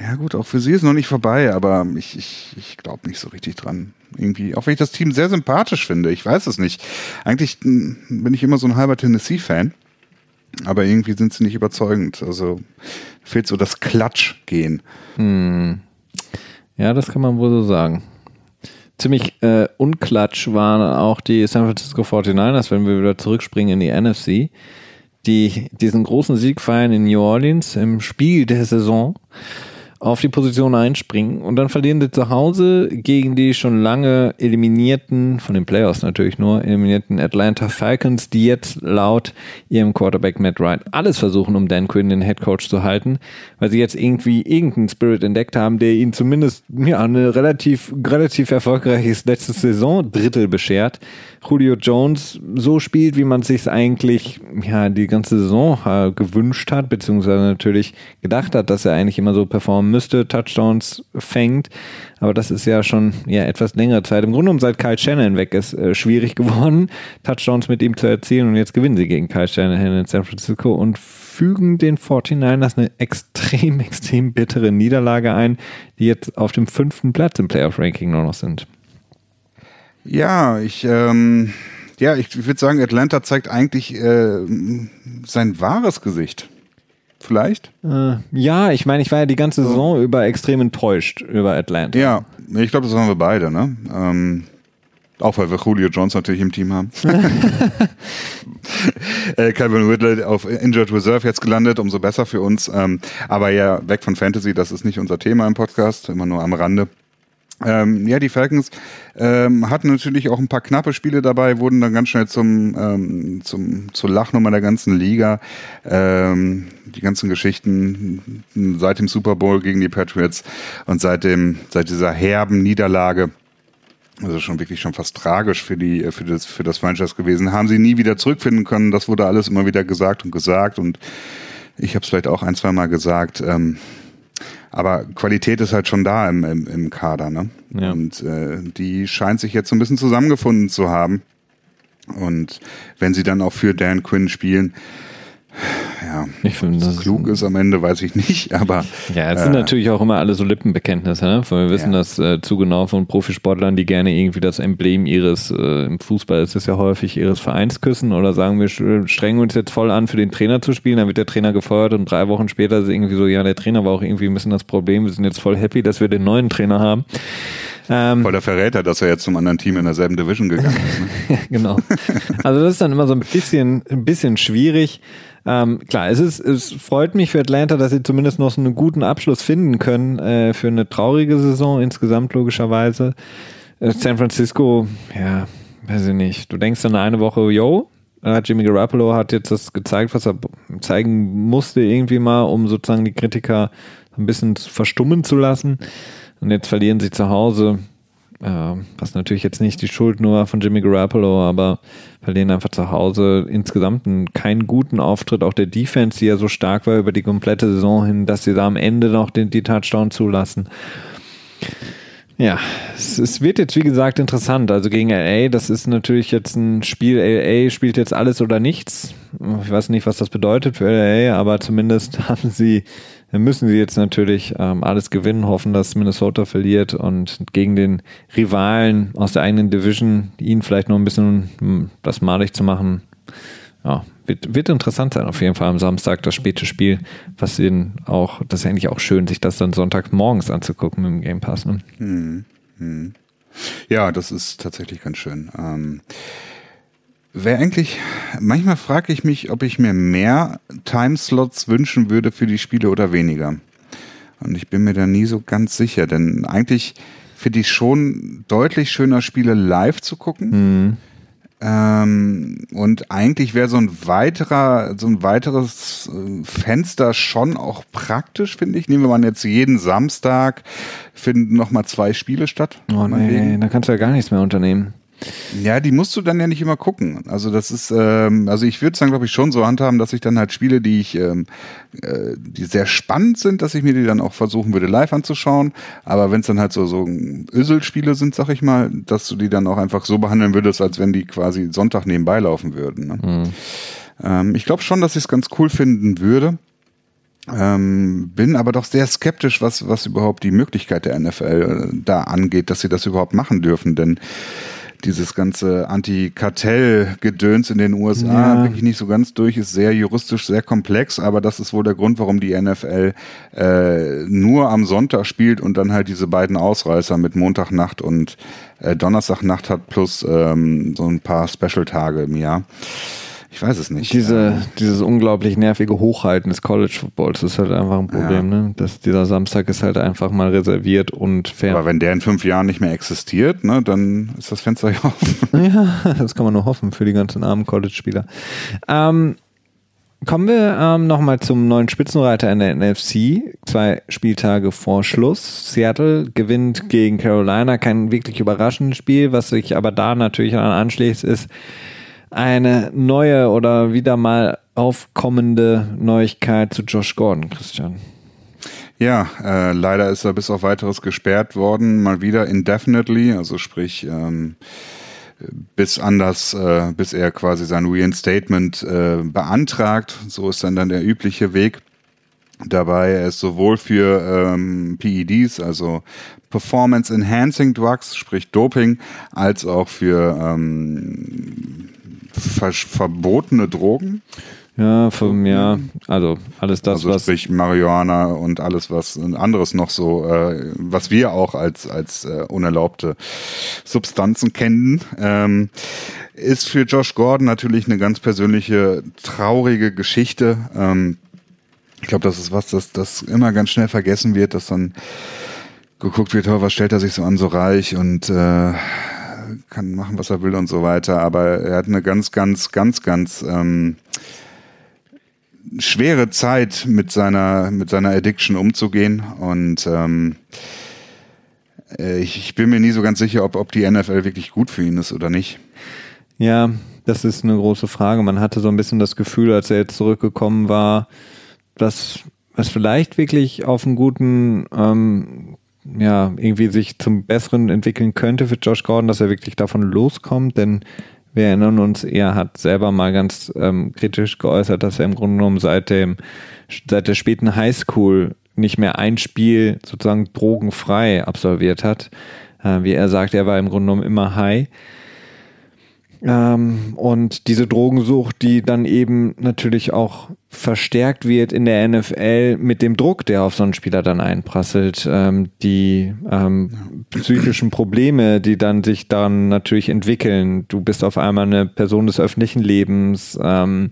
ja gut, auch für sie ist noch nicht vorbei, aber ich, ich, ich glaube nicht so richtig dran. Irgendwie, auch wenn ich das Team sehr sympathisch finde, ich weiß es nicht. Eigentlich hm, bin ich immer so ein halber Tennessee-Fan, aber irgendwie sind sie nicht überzeugend. Also fehlt so das Klatsch-Gehen. Hm. Ja, das kann man wohl so sagen ziemlich äh, unklatsch waren auch die San Francisco 49ers, wenn wir wieder zurückspringen in die NFC, die diesen großen Sieg feiern in New Orleans im Spiel der Saison auf die Position einspringen und dann verlieren sie zu Hause gegen die schon lange eliminierten, von den Playoffs natürlich nur, eliminierten Atlanta Falcons, die jetzt laut ihrem Quarterback Matt Wright alles versuchen, um Dan Quinn den Head Coach zu halten, weil sie jetzt irgendwie irgendeinen Spirit entdeckt haben, der ihnen zumindest ja, eine relativ, relativ erfolgreiches letztes Saison Drittel beschert. Julio Jones so spielt, wie man sich eigentlich ja, die ganze Saison äh, gewünscht hat, beziehungsweise natürlich gedacht hat, dass er eigentlich immer so performen müsste, Touchdowns fängt. Aber das ist ja schon ja, etwas längere Zeit. Im Grunde genommen, seit Kyle Shannon weg ist, äh, schwierig [LAUGHS] geworden, Touchdowns mit ihm zu erzielen. Und jetzt gewinnen sie gegen Kyle Shannon in San Francisco und fügen den 49ers eine extrem, [LAUGHS] extrem bittere Niederlage ein, die jetzt auf dem fünften Platz im Playoff-Ranking nur noch sind. Ja, ich, ähm, ja, ich würde sagen, Atlanta zeigt eigentlich äh, sein wahres Gesicht. Vielleicht? Äh, ja, ich meine, ich war ja die ganze Saison über extrem enttäuscht über Atlanta. Ja, ich glaube, das waren wir beide, ne? Ähm, auch weil wir Julio Jones natürlich im Team haben. [LAUGHS] äh, Calvin Ridley auf Injured Reserve jetzt gelandet, umso besser für uns. Ähm, aber ja, weg von Fantasy, das ist nicht unser Thema im Podcast, immer nur am Rande. Ähm, ja, die Falcons ähm, hatten natürlich auch ein paar knappe Spiele dabei, wurden dann ganz schnell zum, ähm, zum zur Lachnummer der ganzen Liga. Ähm, die ganzen Geschichten seit dem Super Bowl gegen die Patriots und seit dem seit dieser herben Niederlage also schon wirklich schon fast tragisch für die für das für das Franchise gewesen. Haben sie nie wieder zurückfinden können. Das wurde alles immer wieder gesagt und gesagt und ich habe es vielleicht auch ein zwei Mal gesagt. Ähm, aber Qualität ist halt schon da im, im, im Kader, ne? Ja. Und äh, die scheint sich jetzt so ein bisschen zusammengefunden zu haben. Und wenn sie dann auch für Dan Quinn spielen, ja, ich finde, das klug ist am Ende, weiß ich nicht, [LAUGHS] aber. Ja, es sind äh, natürlich auch immer alle so Lippenbekenntnisse, ne? Weil wir wissen ja. das äh, zu genau von Profisportlern, die gerne irgendwie das Emblem ihres, äh, im Fußball ist es ja häufig, ihres Vereins küssen oder sagen, wir strengen uns jetzt voll an, für den Trainer zu spielen, dann wird der Trainer gefeuert und drei Wochen später ist irgendwie so, ja, der Trainer war auch irgendwie ein bisschen das Problem, wir sind jetzt voll happy, dass wir den neuen Trainer haben. Ähm, Voll der Verräter, dass er jetzt zum anderen Team in derselben Division gegangen ist. Ne? [LAUGHS] genau. Also das ist dann immer so ein bisschen, ein bisschen schwierig. Ähm, klar, es ist, es freut mich für Atlanta, dass sie zumindest noch so einen guten Abschluss finden können äh, für eine traurige Saison insgesamt logischerweise. Äh, San Francisco, ja, weiß ich nicht. Du denkst dann eine Woche, yo, äh, Jimmy Garoppolo hat jetzt das gezeigt, was er zeigen musste irgendwie mal, um sozusagen die Kritiker ein bisschen verstummen zu lassen. Und jetzt verlieren sie zu Hause äh, was natürlich jetzt nicht die Schuld nur von Jimmy Garoppolo, aber verlieren einfach zu Hause insgesamt einen, keinen guten Auftritt. Auch der Defense, die ja so stark war über die komplette Saison hin, dass sie da am Ende noch den, die Touchdown zulassen. Ja, es, es, wird jetzt wie gesagt interessant. Also gegen LA, das ist natürlich jetzt ein Spiel. LA spielt jetzt alles oder nichts. Ich weiß nicht, was das bedeutet für LA, aber zumindest [LAUGHS] haben sie, müssen sie jetzt natürlich ähm, alles gewinnen, hoffen, dass Minnesota verliert und gegen den Rivalen aus der eigenen Division ihn vielleicht noch ein bisschen hm, das malig zu machen. Ja, wird, wird interessant sein, auf jeden Fall am Samstag, das späte Spiel, was den auch, das ist eigentlich auch schön, sich das dann Sonntagmorgens anzugucken mit dem Game Pass. Ne? Hm, hm. Ja, das ist tatsächlich ganz schön. Ähm, Wäre eigentlich, manchmal frage ich mich, ob ich mir mehr Timeslots wünschen würde für die Spiele oder weniger. Und ich bin mir da nie so ganz sicher, denn eigentlich finde ich schon deutlich schöner, Spiele live zu gucken. Mhm. Ähm, und eigentlich wäre so ein weiterer, so ein weiteres äh, Fenster schon auch praktisch, finde ich. Nehmen wir mal jetzt jeden Samstag, finden nochmal zwei Spiele statt. Oh nee, da kannst du ja gar nichts mehr unternehmen. Ja, die musst du dann ja nicht immer gucken. Also das ist, ähm, also ich würde es dann glaube ich schon so handhaben, dass ich dann halt Spiele, die ich, ähm, äh, die sehr spannend sind, dass ich mir die dann auch versuchen würde live anzuschauen. Aber wenn es dann halt so so Öselspiele sind, sag ich mal, dass du die dann auch einfach so behandeln würdest, als wenn die quasi Sonntag nebenbei laufen würden. Ne? Mhm. Ähm, ich glaube schon, dass ich es ganz cool finden würde. Ähm, bin aber doch sehr skeptisch, was, was überhaupt die Möglichkeit der NFL äh, da angeht, dass sie das überhaupt machen dürfen. Denn dieses ganze Anti-Kartell-Gedöns in den USA ja. wirklich nicht so ganz durch, ist sehr juristisch, sehr komplex, aber das ist wohl der Grund, warum die NFL äh, nur am Sonntag spielt und dann halt diese beiden Ausreißer mit Montagnacht und äh, Donnerstagnacht hat plus ähm, so ein paar Special-Tage im Jahr. Ich weiß es nicht. Diese, dieses unglaublich nervige Hochhalten des College Footballs ist halt einfach ein Problem. Ja. Ne? Das, dieser Samstag ist halt einfach mal reserviert und fair. Aber wenn der in fünf Jahren nicht mehr existiert, ne, dann ist das Fenster [LAUGHS] ja offen. Ja, das kann man nur hoffen für die ganzen armen College-Spieler. Ähm, kommen wir ähm, nochmal zum neuen Spitzenreiter in der NFC. Zwei Spieltage vor Schluss. Seattle gewinnt gegen Carolina. Kein wirklich überraschendes Spiel. Was sich aber da natürlich anschließt, ist, eine neue oder wieder mal aufkommende Neuigkeit zu Josh Gordon, Christian. Ja, äh, leider ist er bis auf weiteres gesperrt worden, mal wieder indefinitely, also sprich ähm, bis anders, äh, bis er quasi sein Reinstatement äh, beantragt. So ist dann dann der übliche Weg. Dabei ist sowohl für ähm, PEDs, also Performance Enhancing Drugs, sprich Doping, als auch für ähm, ver verbotene Drogen. Ja, vom, ja, also alles das, also was. Sprich Marihuana und alles, was anderes noch so, äh, was wir auch als, als äh, unerlaubte Substanzen kennen, ähm, ist für Josh Gordon natürlich eine ganz persönliche, traurige Geschichte. Ähm, ich glaube, das ist was, das, das immer ganz schnell vergessen wird, dass dann geguckt wird, was stellt er sich so an, so reich und äh, kann machen, was er will und so weiter. Aber er hat eine ganz, ganz, ganz, ganz ähm, schwere Zeit mit seiner, mit seiner Addiction umzugehen. Und ähm, äh, ich, ich bin mir nie so ganz sicher, ob, ob die NFL wirklich gut für ihn ist oder nicht. Ja, das ist eine große Frage. Man hatte so ein bisschen das Gefühl, als er jetzt zurückgekommen war, dass es vielleicht wirklich auf einen guten ähm, ja, irgendwie sich zum Besseren entwickeln könnte für Josh Gordon, dass er wirklich davon loskommt, denn wir erinnern uns, er hat selber mal ganz ähm, kritisch geäußert, dass er im Grunde genommen seit dem, seit der späten Highschool nicht mehr ein Spiel sozusagen drogenfrei absolviert hat. Äh, wie er sagt, er war im Grunde genommen immer high. Ähm, und diese Drogensucht, die dann eben natürlich auch verstärkt wird in der NFL mit dem Druck, der auf so einen Spieler dann einprasselt, ähm, die ähm, psychischen Probleme, die dann sich dann natürlich entwickeln. Du bist auf einmal eine Person des öffentlichen Lebens. Ähm,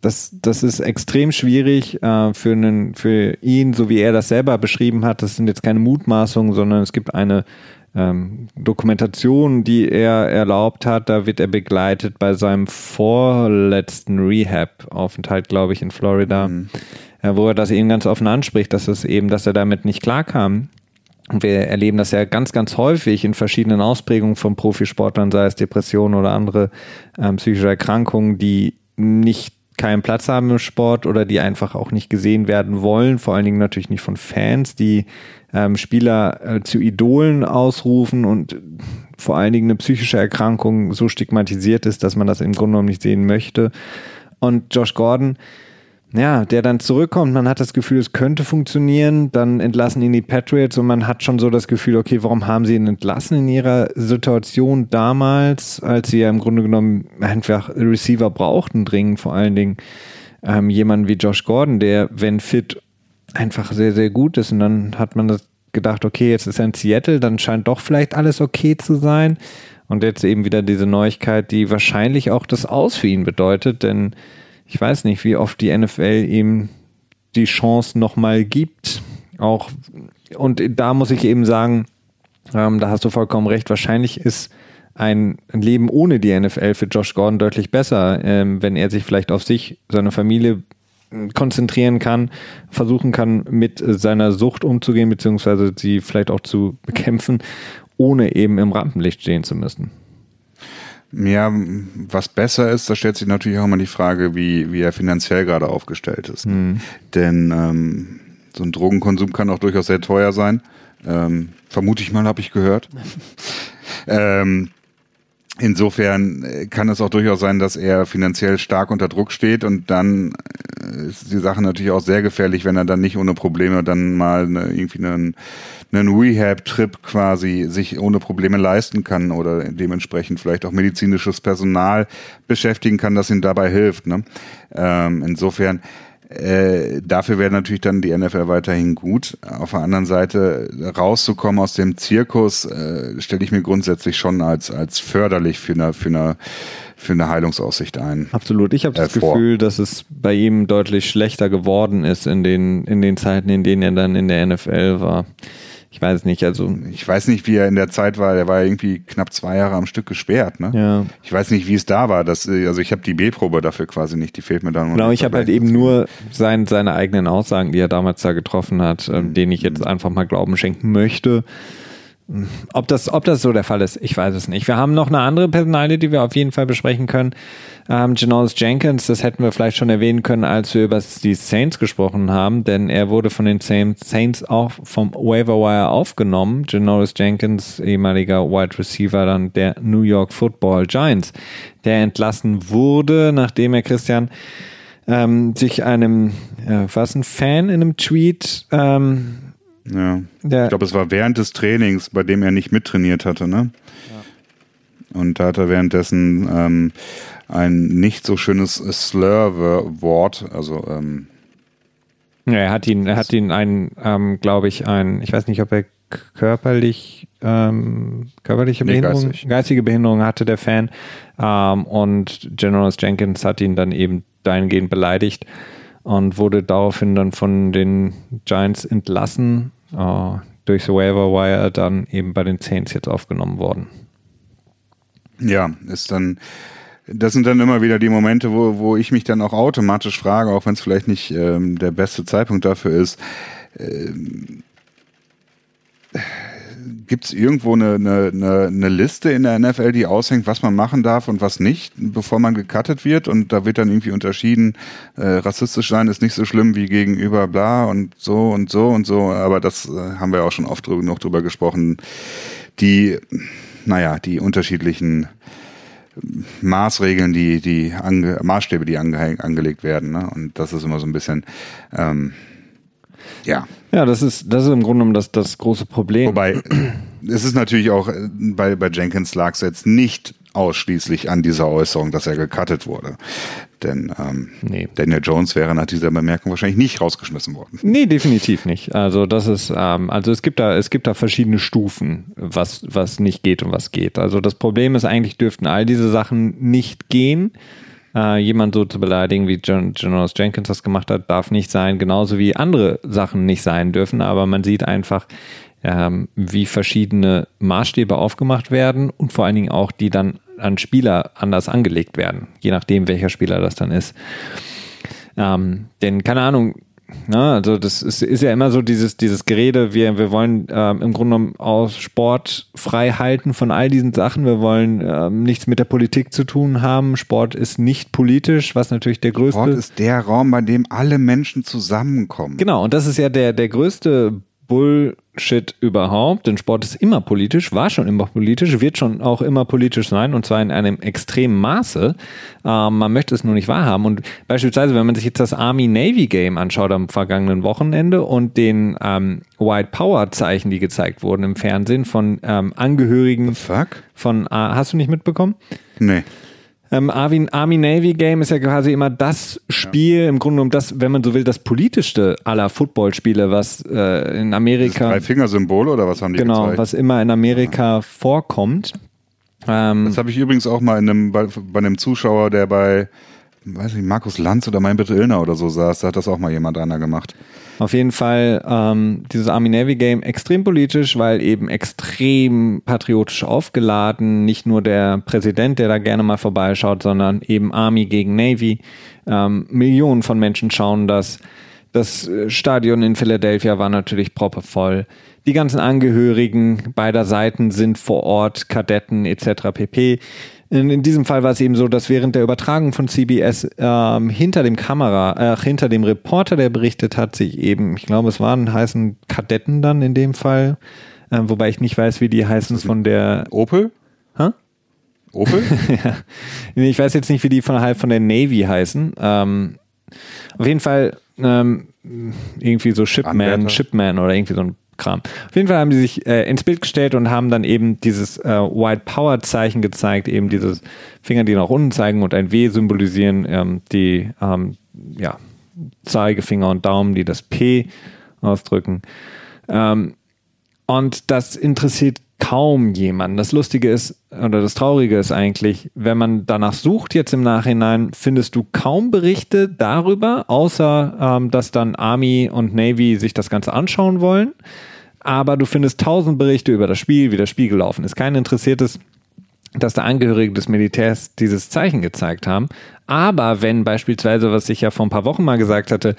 das, das ist extrem schwierig äh, für, einen, für ihn, so wie er das selber beschrieben hat. Das sind jetzt keine Mutmaßungen, sondern es gibt eine ähm, Dokumentation, die er erlaubt hat, da wird er begleitet bei seinem vorletzten Rehab-Aufenthalt, glaube ich, in Florida, mhm. äh, wo er das eben ganz offen anspricht, dass es eben, dass er damit nicht klarkam. Und wir erleben das ja ganz, ganz häufig in verschiedenen Ausprägungen von Profisportlern, sei es Depressionen oder andere ähm, psychische Erkrankungen, die nicht keinen Platz haben im Sport oder die einfach auch nicht gesehen werden wollen, vor allen Dingen natürlich nicht von Fans, die ähm, Spieler äh, zu Idolen ausrufen und vor allen Dingen eine psychische Erkrankung so stigmatisiert ist, dass man das im Grunde genommen nicht sehen möchte. Und Josh Gordon, ja, der dann zurückkommt, man hat das Gefühl, es könnte funktionieren, dann entlassen ihn die Patriots und man hat schon so das Gefühl, okay, warum haben sie ihn entlassen in ihrer Situation damals, als sie ja im Grunde genommen einfach Receiver brauchten, dringend vor allen Dingen ähm, jemanden wie Josh Gordon, der, wenn fit, einfach sehr, sehr gut ist. Und dann hat man das gedacht, okay, jetzt ist er in Seattle, dann scheint doch vielleicht alles okay zu sein. Und jetzt eben wieder diese Neuigkeit, die wahrscheinlich auch das Aus für ihn bedeutet, denn ich weiß nicht, wie oft die NFL ihm die Chance nochmal gibt. Auch, und da muss ich eben sagen, ähm, da hast du vollkommen recht, wahrscheinlich ist ein Leben ohne die NFL für Josh Gordon deutlich besser, ähm, wenn er sich vielleicht auf sich, seine Familie äh, konzentrieren kann, versuchen kann, mit seiner Sucht umzugehen, beziehungsweise sie vielleicht auch zu bekämpfen, ohne eben im Rampenlicht stehen zu müssen. Ja, was besser ist, da stellt sich natürlich auch immer die Frage, wie, wie er finanziell gerade aufgestellt ist. Mhm. Denn ähm, so ein Drogenkonsum kann auch durchaus sehr teuer sein. Ähm, vermute ich mal, habe ich gehört. [LAUGHS] ähm, insofern äh, kann es auch durchaus sein, dass er finanziell stark unter Druck steht und dann äh, ist die Sache natürlich auch sehr gefährlich, wenn er dann nicht ohne Probleme dann mal eine, irgendwie einen einen Rehab-Trip quasi sich ohne Probleme leisten kann oder dementsprechend vielleicht auch medizinisches Personal beschäftigen kann, das ihm dabei hilft. Ne? Ähm, insofern äh, dafür wäre natürlich dann die NFL weiterhin gut. Auf der anderen Seite rauszukommen aus dem Zirkus äh, stelle ich mir grundsätzlich schon als als förderlich für eine für eine für eine Heilungsaussicht ein. Absolut. Ich habe das äh, Gefühl, dass es bei ihm deutlich schlechter geworden ist in den in den Zeiten, in denen er dann in der NFL war ich weiß es nicht, also. Ich weiß nicht, wie er in der Zeit war. Er war irgendwie knapp zwei Jahre am Stück gesperrt, ne? Ja. Ich weiß nicht, wie es da war. Das, also ich habe die B-Probe dafür quasi nicht, die fehlt mir dann. Genau, ich habe halt eben nur sein, seine eigenen Aussagen, die er damals da getroffen hat, mhm. denen ich jetzt einfach mal Glauben schenken möchte. Ob das, ob das so der Fall ist, ich weiß es nicht. Wir haben noch eine andere Personalie, die wir auf jeden Fall besprechen können. Ähm, Janoris Jenkins, das hätten wir vielleicht schon erwähnen können, als wir über die Saints gesprochen haben, denn er wurde von den Saints auch vom Waiver Wire aufgenommen. Janoris Jenkins, ehemaliger Wide Receiver dann der New York Football Giants, der entlassen wurde, nachdem er Christian ähm, sich einem, äh, was ein Fan in einem Tweet ähm, ja. Der, ich glaube, es war während des Trainings, bei dem er nicht mittrainiert hatte, ne? Ja. Und da hat er währenddessen ähm, ein nicht so schönes Slur-Wort, also ähm, ja, er hat ihn, er hat ihn ein, ähm, glaube ich, ein, ich weiß nicht, ob er körperlich, ähm, körperliche nee, Behinderung, geistig. geistige Behinderung hatte, der Fan. Ähm, und General Jenkins hat ihn dann eben dahingehend beleidigt und wurde daraufhin dann von den Giants entlassen, äh, durchs Waiver Wire dann eben bei den Saints jetzt aufgenommen worden. Ja, ist dann, das sind dann immer wieder die Momente, wo, wo ich mich dann auch automatisch frage, auch wenn es vielleicht nicht ähm, der beste Zeitpunkt dafür ist, ähm, Gibt es irgendwo eine, eine, eine Liste in der NFL, die aushängt, was man machen darf und was nicht, bevor man gecuttet wird? Und da wird dann irgendwie unterschieden, äh, rassistisch sein ist nicht so schlimm wie gegenüber bla und so und so und so. Aber das äh, haben wir auch schon oft noch drüber gesprochen. Die, naja, die unterschiedlichen Maßregeln, die, die Maßstäbe, die ange, angelegt werden. Ne? Und das ist immer so ein bisschen, ähm, ja. Ja, das ist, das ist im Grunde genommen das, das große Problem. Wobei, es ist natürlich auch, bei, bei Jenkins lag es jetzt nicht ausschließlich an dieser Äußerung, dass er gecuttet wurde. Denn ähm, nee. Daniel Jones wäre nach dieser Bemerkung wahrscheinlich nicht rausgeschmissen worden. Nee, definitiv nicht. Also das ist, ähm, also es gibt da, es gibt da verschiedene Stufen, was, was nicht geht und was geht. Also das Problem ist eigentlich dürften all diese Sachen nicht gehen äh, jemand so zu beleidigen, wie John, Jonas Jenkins das gemacht hat, darf nicht sein, genauso wie andere Sachen nicht sein dürfen. Aber man sieht einfach, ähm, wie verschiedene Maßstäbe aufgemacht werden und vor allen Dingen auch, die dann an Spieler anders angelegt werden, je nachdem, welcher Spieler das dann ist. Ähm, denn keine Ahnung, Na, also das ist, ist ja immer so dieses, dieses Gerede, wir, wir wollen ähm, im Grunde genommen aus Sport frei halten von all diesen Sachen. Wir wollen ähm, nichts mit der Politik zu tun haben. Sport ist nicht politisch, was natürlich der größte. Sport ist der Raum, bei dem alle Menschen zusammenkommen. Genau, und das ist ja der, der größte Bullshit überhaupt, denn Sport ist immer politisch, war schon immer politisch, wird schon auch immer politisch sein und zwar in einem extremen Maße. Ähm, man möchte es nur nicht wahrhaben. Und beispielsweise, wenn man sich jetzt das Army-Navy-Game anschaut am vergangenen Wochenende und den ähm, White Power-Zeichen, die gezeigt wurden im Fernsehen von ähm, Angehörigen Fuck? von, äh, hast du nicht mitbekommen? Nee. Ähm, Army, Army Navy Game ist ja quasi immer das Spiel, im Grunde genommen das, wenn man so will, das politischste aller Footballspiele, was äh, in Amerika. Drei Fingersymbol oder was haben die Genau, gezeigt? was immer in Amerika vorkommt. Ähm, Das habe ich übrigens auch mal in einem, bei, bei einem Zuschauer, der bei, weiß nicht, Markus Lanz oder mein Bitte Illner oder so saß, da hat das auch mal jemand einer gemacht. Auf jeden Fall ähm, dieses Army Navy Game extrem politisch, weil eben extrem patriotisch aufgeladen. Nicht nur der Präsident, der da gerne mal vorbeischaut, sondern eben Army gegen Navy. Ähm, Millionen von Menschen schauen das. Das äh, Stadion in Philadelphia war natürlich proppevoll. Die ganzen Angehörigen beider Seiten sind vor Ort, Kadetten etc. pp. In, in diesem Fall war es eben so, dass während der Übertragung von CBS ähm, hinter dem Kamera, äh, hinter dem Reporter, der berichtet hat, sich eben, ich glaube, es waren heißen Kadetten dann in dem Fall, äh, wobei ich nicht weiß, wie die heißen von der. Opel? Hä? Opel? [LAUGHS] ja. Ich weiß jetzt nicht, wie die von, halt von der Navy heißen. Ähm, auf jeden Fall ähm, irgendwie so Shipman, Anwärter. Shipman oder irgendwie so ein Kram. Auf jeden Fall haben die sich äh, ins Bild gestellt und haben dann eben dieses äh, White Power Zeichen gezeigt, eben dieses Finger, die nach unten zeigen und ein W symbolisieren, ähm, die ähm, ja, Zeigefinger und Daumen, die das P ausdrücken. Ähm, und das interessiert kaum jemanden. Das Lustige ist, oder das Traurige ist eigentlich, wenn man danach sucht jetzt im Nachhinein, findest du kaum Berichte darüber, außer ähm, dass dann Army und Navy sich das Ganze anschauen wollen. Aber du findest tausend Berichte über das Spiel, wie das Spiel gelaufen ist. Kein interessiertes dass da Angehörige des Militärs dieses Zeichen gezeigt haben. Aber wenn beispielsweise, was ich ja vor ein paar Wochen mal gesagt hatte,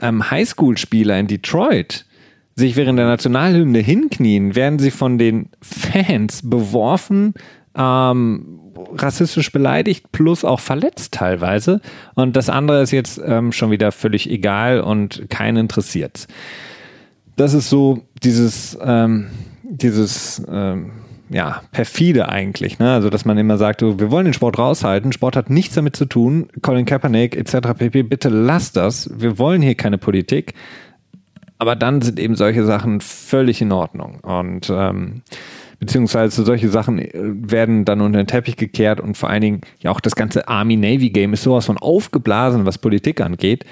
ähm, Highschool-Spieler in Detroit sich während der Nationalhymne hinknien, werden sie von den Fans beworfen, ähm, rassistisch beleidigt, plus auch verletzt teilweise. Und das andere ist jetzt ähm, schon wieder völlig egal und keinen interessiert. Das ist so dieses, ähm, dieses, ähm, ja, perfide eigentlich, ne? Also, dass man immer sagt, so, wir wollen den Sport raushalten, Sport hat nichts damit zu tun, Colin Kaepernick etc. pp, bitte lasst das, wir wollen hier keine Politik. Aber dann sind eben solche Sachen völlig in Ordnung. Und ähm, beziehungsweise solche Sachen äh, werden dann unter den Teppich gekehrt und vor allen Dingen ja auch das ganze Army-Navy-Game ist sowas von aufgeblasen, was Politik angeht.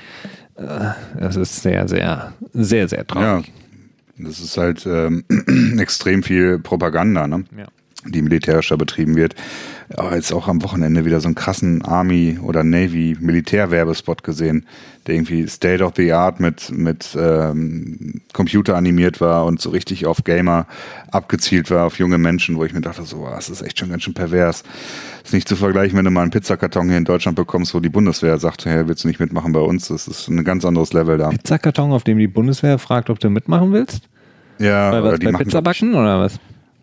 Äh, Das ist sehr, sehr, sehr, sehr Ja. traurig. Das ist halt ähm, [CLEARS THROAT] extrem viel Propaganda, ne? Ja. Die militärischer betrieben wird. Aber jetzt auch am Wochenende wieder so einen krassen Army- oder Navy-Militärwerbespot gesehen, der irgendwie State of the Art mit, mit ähm, Computer animiert war und so richtig auf Gamer abgezielt war, auf junge Menschen, wo ich mir dachte, so, ah, das ist echt schon ganz schön pervers. ist nicht zu vergleichen, wenn du mal einen Pizzakarton hier in Deutschland bekommst, wo die Bundeswehr sagt, hey, willst du nicht mitmachen bei uns? Das ist ein ganz anderes Level da. Pizzakarton, auf dem die Bundeswehr fragt, ob du mitmachen willst? Ja, Bei was? die Bei machen- Pizzabacken oder was?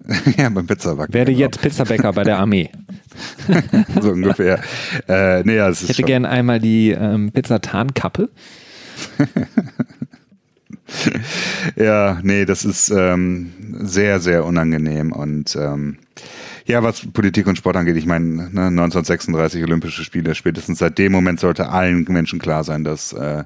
[LAUGHS] ja, beim Pizzabacken. Werde genau. jetzt Pizzabäcker bei der Armee. [LAUGHS] so ungefähr. äh, nee, ja, Ich hätte schon, gern einmal die ähm, Pizzatarnkappe. [LAUGHS] Ja, nee, das ist ähm, sehr, sehr unangenehm und ähm, ja, was Politik und Sport angeht, ich meine, ne, 1936 Olympische Spiele, spätestens seit dem Moment sollte allen Menschen klar sein, dass, äh,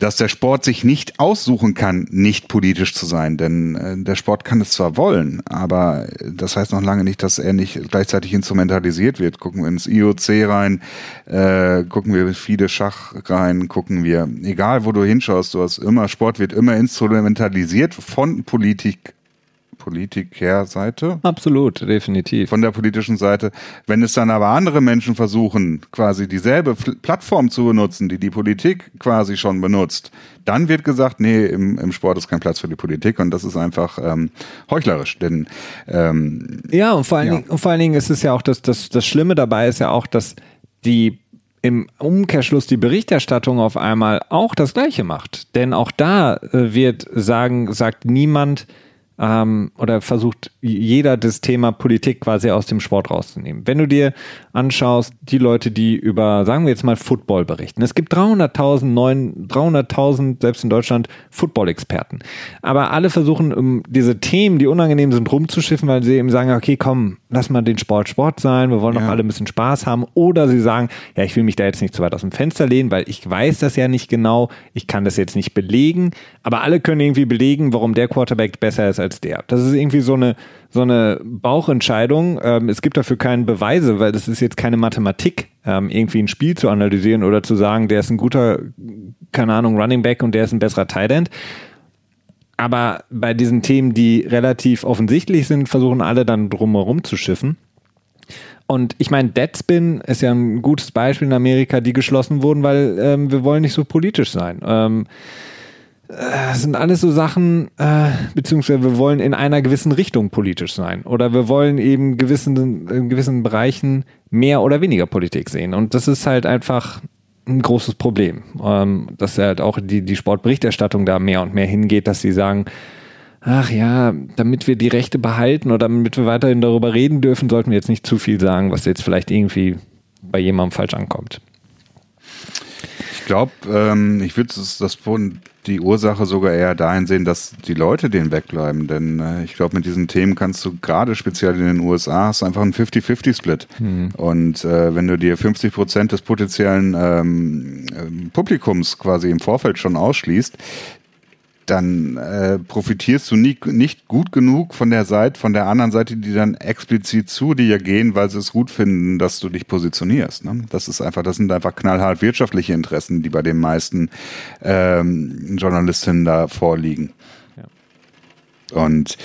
dass der Sport sich nicht aussuchen kann, nicht politisch zu sein. Denn äh, der Sport kann es zwar wollen, aber das heißt noch lange nicht, dass er nicht gleichzeitig instrumentalisiert wird. Gucken wir ins IOC rein, äh, gucken wir viele Schach rein, gucken wir, egal wo du hinschaust, du hast immer, Sport wird immer instrumentalisiert von Politik, Politikerseite Absolut, definitiv. von der politischen Seite. Wenn es dann aber andere Menschen versuchen, quasi dieselbe Pl- Plattform zu benutzen, die die Politik quasi schon benutzt, dann wird gesagt, nee, im, im Sport ist kein Platz für die Politik und das ist einfach ähm, heuchlerisch, denn ähm, Ja, und vor allen, Ja. Dingen, und vor allen Dingen ist es ja auch, das, das, das Schlimme dabei ist ja auch, dass die im Umkehrschluss die Berichterstattung auf einmal auch das Gleiche macht. Denn auch da äh, wird sagen, sagt niemand, ähm, oder versucht jeder das Thema Politik quasi aus dem Sport rauszunehmen. Wenn du dir anschaust, die Leute, die über, sagen wir jetzt mal, Football berichten. Es gibt 300.000, 300.000, selbst in Deutschland, Football-Experten. Aber alle versuchen, um diese Themen, die unangenehm sind, rumzuschiffen, weil sie eben sagen, okay, komm, lass mal den Sport Sport sein, wir wollen doch alle ein bisschen Spaß haben. Oder sie sagen, ja, ich will mich da jetzt nicht zu weit aus dem Fenster lehnen, weil ich weiß das ja nicht genau, ich kann das jetzt nicht belegen, aber alle können irgendwie belegen, warum der Quarterback besser ist als der. Das ist irgendwie so eine, so eine Bauchentscheidung. Ähm, es gibt dafür keine Beweise, weil das ist jetzt keine Mathematik, ähm, irgendwie ein Spiel zu analysieren oder zu sagen, der ist ein guter, keine Ahnung, Running Back und der ist ein besserer Tight End. Aber bei diesen Themen, die relativ offensichtlich sind, versuchen alle dann drumherum zu schiffen. Und ich meine, Deadspin ist ja ein gutes Beispiel in Amerika, die geschlossen wurden, weil ähm, wir wollen nicht so politisch sein. Ähm, äh, sind alles so Sachen, äh, beziehungsweise wir wollen in einer gewissen Richtung politisch sein. Oder wir wollen eben gewissen, in gewissen Bereichen mehr oder weniger Politik sehen. Und das ist halt einfach ein großes Problem. Ähm, dass halt auch die, die Sportberichterstattung da mehr und mehr hingeht, dass sie sagen, ach ja, damit wir die Rechte behalten oder damit wir weiterhin darüber reden dürfen, sollten wir jetzt nicht zu viel sagen, was jetzt vielleicht irgendwie bei jemandem falsch ankommt. Ich glaube, ähm, ich würde das, das die Ursache sogar eher dahin sehen, dass die Leute den wegbleiben. Denn äh, ich glaube, mit diesen Themen kannst du gerade speziell in den USA hast einfach einen 50-50-Split. Mhm. Und äh, wenn du dir 50 Prozent des potenziellen ähm, äh, Publikums quasi im Vorfeld schon ausschließt, dann äh, profitierst du nie, nicht gut genug von der Seite, von der anderen Seite, die dann explizit zu dir gehen, weil sie es gut finden, dass du dich positionierst. Ne? Das ist einfach, das sind einfach knallhart wirtschaftliche Interessen, die bei den meisten ähm, Journalistinnen da vorliegen. Ja. Und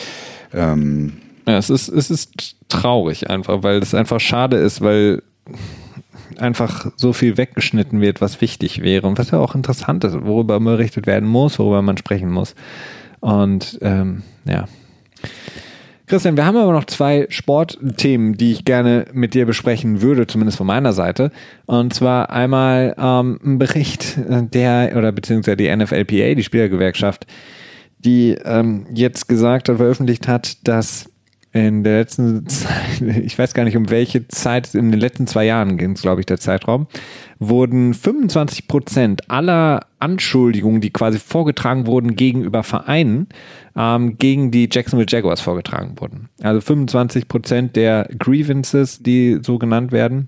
ähm, ja, es ist, es ist traurig einfach, weil es einfach schade ist, weil einfach so viel weggeschnitten wird, was wichtig wäre und was ja auch interessant ist, worüber berichtet werden muss, worüber man sprechen muss. Und ähm, ja. Christian, wir haben aber noch zwei Sportthemen, die ich gerne mit dir besprechen würde, zumindest von meiner Seite. Und zwar einmal ähm, ein Bericht der, oder beziehungsweise die NFLPA, die Spielergewerkschaft, die ähm, jetzt gesagt hat, veröffentlicht hat, dass in der letzten [LAUGHS] Zeit, ich weiß gar nicht um welche Zeit, in den letzten zwei Jahren ging es, glaube ich, der Zeitraum, wurden 25 Prozent aller Anschuldigungen, die quasi vorgetragen wurden gegenüber Vereinen, ähm, gegen die Jacksonville Jaguars vorgetragen wurden. Also 25 Prozent der Grievances, die so genannt werden,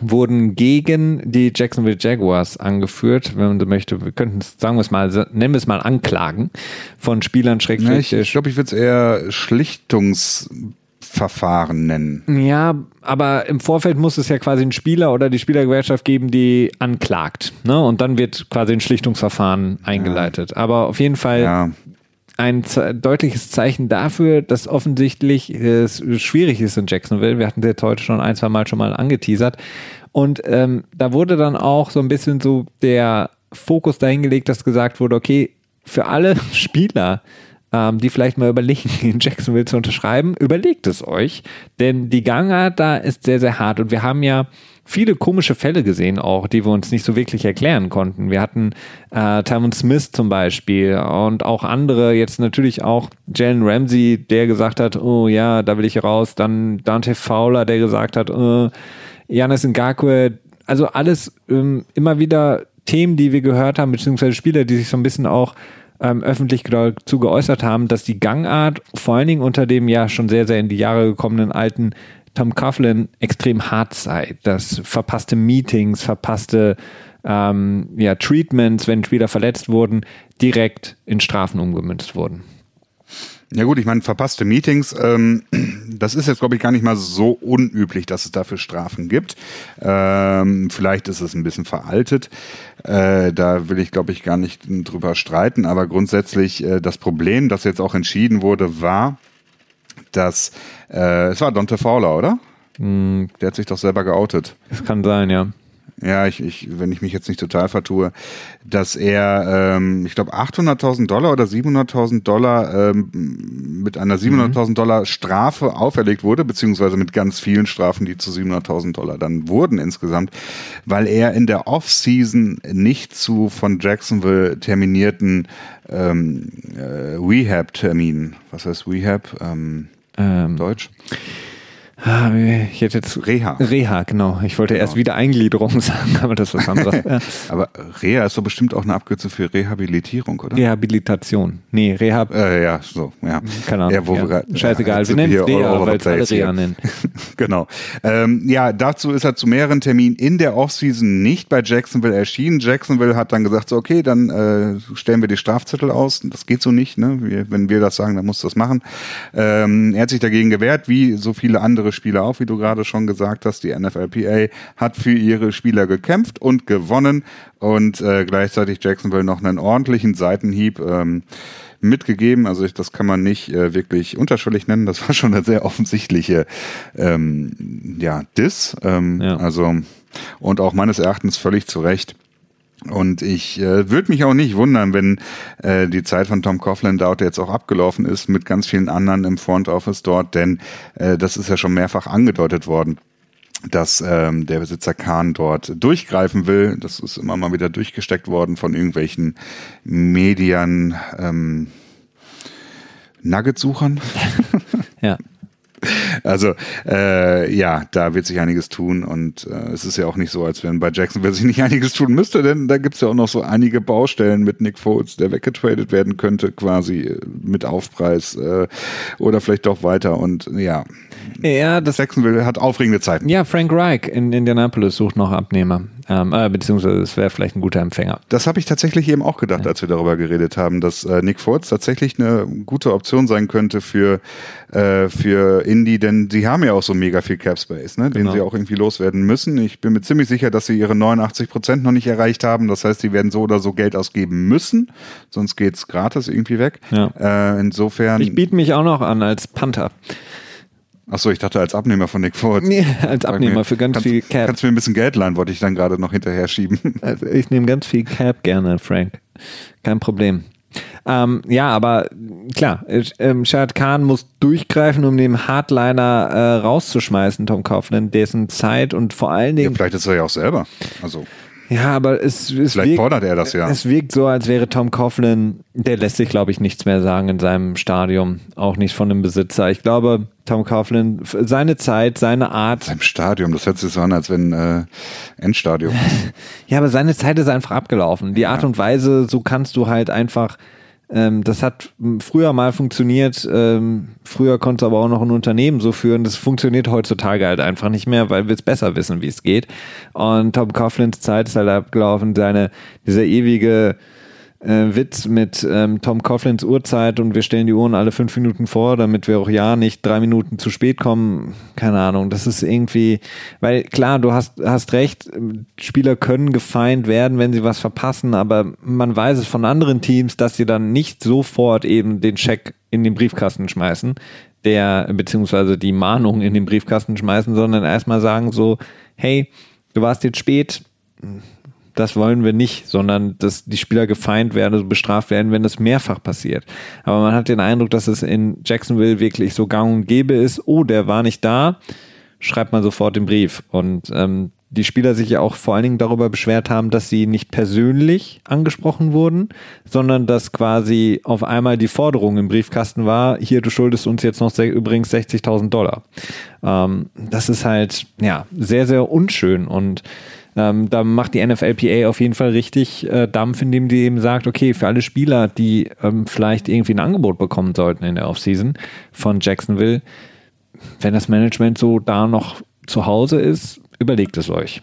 wurden gegen die Jacksonville Jaguars angeführt, wenn man so möchte. Wir könnten es, sagen wir es mal, nennen wir es mal Anklagen von Spielern schrägstrich. Ja, ich glaube, ich, glaub, ich würde es eher Schlichtungsverfahren nennen. Ja, aber im Vorfeld muss es ja quasi einen Spieler oder die Spielergewerkschaft geben, die anklagt. Ne? Und dann wird quasi ein Schlichtungsverfahren eingeleitet. Ja. Aber auf jeden Fall ja ein deutliches Zeichen dafür, dass offensichtlich es schwierig ist in Jacksonville. Wir hatten das heute schon ein, zwei Mal schon mal angeteasert. Und ähm, da wurde dann auch so ein bisschen so der Fokus dahingelegt, dass gesagt wurde, okay, für alle [LAUGHS] Spieler, ähm, die vielleicht mal überlegen, [LAUGHS] in Jacksonville zu unterschreiben, überlegt es euch. Denn die Gangart da ist sehr, sehr hart. Und wir haben ja viele komische Fälle gesehen auch, die wir uns nicht so wirklich erklären konnten. Wir hatten äh, Tamon Smith zum Beispiel und auch andere, jetzt natürlich auch Jalen Ramsey, der gesagt hat, oh ja, da will ich raus. Dann Dante Fowler, der gesagt hat, äh, Janis Ngakwe, also alles ähm, immer wieder Themen, die wir gehört haben, beziehungsweise Spieler, die sich so ein bisschen auch ähm, öffentlich dazu geäußert haben, dass die Gangart vor allen Dingen unter dem ja schon sehr, sehr in die Jahre gekommenen alten Tom Coughlin extrem hart sei, dass verpasste Meetings, verpasste ähm, ja, Treatments, wenn Spieler verletzt wurden, direkt in Strafen umgemünzt wurden. Ja gut, ich meine, verpasste Meetings, ähm, das ist jetzt, glaube ich, gar nicht mal so unüblich, dass es dafür Strafen gibt. Ähm, vielleicht ist es ein bisschen veraltet. Äh, da will ich, glaube ich, gar nicht drüber streiten. Aber grundsätzlich, äh, das Problem, das jetzt auch entschieden wurde, war, dass äh, es war Dante Fowler, oder? Mm. Der hat sich doch selber geoutet. Es kann sein, ja. ja, ich, ich, wenn ich mich jetzt nicht total vertue, dass er, ähm, ich glaube, 800.000 Dollar oder 700.000 Dollar ähm, mit einer 700.000 mhm. Dollar Strafe auferlegt wurde, beziehungsweise mit ganz vielen Strafen, die zu 700.000 Dollar dann wurden insgesamt, weil er in der Offseason nicht zu von Jacksonville terminierten ähm, äh, Rehab-Terminen, was heißt Rehab? Ähm, ähm, Deutsch? Ah, ich hätte jetzt Reha. Reha, genau. Ich wollte genau. erst wieder Eingliederung [LAUGHS] sagen, aber das ist was anderes. [LAUGHS] ja. Aber Reha ist doch bestimmt auch eine Abkürzung für Rehabilitierung, oder? Rehabilitation. Nee, Rehab. Äh, ja, so, ja. Keine Ahnung. Ja, wo ja. Wir, Scheißegal, ja, wir nennen es Reha, weil es alle Reha nennen. [LAUGHS] genau. Ähm, ja, dazu ist er zu mehreren Terminen in der Offseason nicht bei Jacksonville erschienen. Jacksonville hat dann gesagt, so, okay, dann äh, stellen wir die Strafzettel aus. Das geht so nicht, ne? Wir, wenn wir das sagen, dann muss das machen. Ähm, er hat sich dagegen gewehrt, wie so viele andere andere Spieler auch, wie du gerade schon gesagt hast. Die NFLPA hat für ihre Spieler gekämpft und gewonnen und äh, gleichzeitig Jacksonville noch einen ordentlichen Seitenhieb ähm, mitgegeben. Also ich, das kann man nicht äh, wirklich unterschwellig nennen. Das war schon eine sehr offensichtliche ähm, ja, Diss. Ähm, ja. Also und auch meines Erachtens völlig zu Recht. Und ich äh, würde mich auch nicht wundern, wenn äh, die Zeit von Tom Coughlin dort jetzt auch abgelaufen ist mit ganz vielen anderen im Front Office dort, denn äh, das ist ja schon mehrfach angedeutet worden dass ähm, der Besitzer Kahn dort durchgreifen will. Das ist immer mal wieder durchgesteckt worden von irgendwelchen Medien, ähm, Nuggetsuchern. [LAUGHS] ja. Also äh, ja, da wird sich einiges tun und äh, es ist ja auch nicht so, als wenn bei Jacksonville sich nicht einiges tun müsste, denn da gibt's ja auch noch so einige Baustellen mit Nick Foles, der weggetradet werden könnte, quasi äh, mit Aufpreis äh, oder vielleicht doch weiter und ja. Ja, das Jacksonville hat aufregende Zeiten. Ja, Frank Reich in Indianapolis sucht noch Abnehmer. Ähm, äh, beziehungsweise es wäre vielleicht ein guter Empfänger. Das habe ich tatsächlich eben auch gedacht, ja. als wir darüber geredet haben, dass äh, Nick Foles tatsächlich eine gute Option sein könnte für, äh, für Indy, denn sie haben ja auch so mega viel Cap Space, ne, genau. den sie auch irgendwie loswerden müssen. Ich bin mir ziemlich sicher, dass sie ihre 89 Prozent noch nicht erreicht haben. Das heißt, sie werden so oder so Geld ausgeben müssen, sonst geht's gratis irgendwie weg. Ja. Äh, insofern. Ich biete mich auch noch an als Panther. Achso, ich dachte als Abnehmer von Nick Ford. Nee, als Abnehmer mir, für ganz kannst, viel Cap. Kannst du mir ein bisschen Geld leihen, wollte ich dann gerade noch hinterher schieben. [LAUGHS] Also ich nehme ganz viel Cap gerne, Frank. Kein Problem. Ähm, ja, aber klar, ähm, Shad Khan muss durchgreifen, um den Hardliner äh, rauszuschmeißen, Tom Kaufman, dessen Zeit und vor allen Dingen. Ja, vielleicht ist er ja auch selber. Also. Ja, aber es, es Vielleicht wirkt, fordert er das ja. Es wirkt so, als wäre Tom Coughlin, der lässt sich, glaube ich, nichts mehr sagen in seinem Stadium, auch nicht von dem Besitzer. Ich glaube, Tom Coughlin, seine Zeit, seine Art. Seinem Stadium, das hört sich so an, als wenn äh, Endstadium. [LAUGHS] ja, aber seine Zeit ist einfach abgelaufen. Die Art ja. und Weise, so kannst du halt einfach ähm, das hat früher mal funktioniert. Ähm, früher konnte es aber auch noch ein Unternehmen so führen. Das funktioniert heutzutage halt einfach nicht mehr, weil wir es besser wissen, wie es geht. Und Tom Coughlins Zeit ist halt abgelaufen. Seine, dieser ewige äh, Witz mit ähm, Tom Coughlins Uhrzeit und wir stellen die Uhren alle fünf Minuten vor, damit wir auch ja nicht drei Minuten zu spät kommen. Keine Ahnung. Das ist irgendwie, weil klar, du hast, hast recht, Spieler können gefeind werden, wenn sie was verpassen, aber man weiß es von anderen Teams, dass sie dann nicht sofort eben den Scheck in den Briefkasten schmeißen, der, beziehungsweise die Mahnung in den Briefkasten schmeißen, sondern erstmal sagen so, hey, du warst jetzt spät, das wollen wir nicht, sondern dass die Spieler gefeind werden, also bestraft werden, wenn das mehrfach passiert. Aber man hat den Eindruck, dass es in Jacksonville wirklich so gang und gäbe ist, oh, der war nicht da, schreibt man sofort den Brief. Und ähm, die Spieler sich ja auch vor allen Dingen darüber beschwert haben, dass sie nicht persönlich angesprochen wurden, sondern dass quasi auf einmal die Forderung im Briefkasten war, hier, du schuldest uns jetzt noch übrigens 60.000 Dollar. Ähm, das ist halt, ja, sehr, sehr unschön und ähm, da macht die NFLPA auf jeden Fall richtig äh, Dampf, indem die eben sagt, okay, für alle Spieler, die ähm, vielleicht irgendwie ein Angebot bekommen sollten in der Offseason von Jacksonville, wenn das Management so da noch zu Hause ist, überlegt es euch.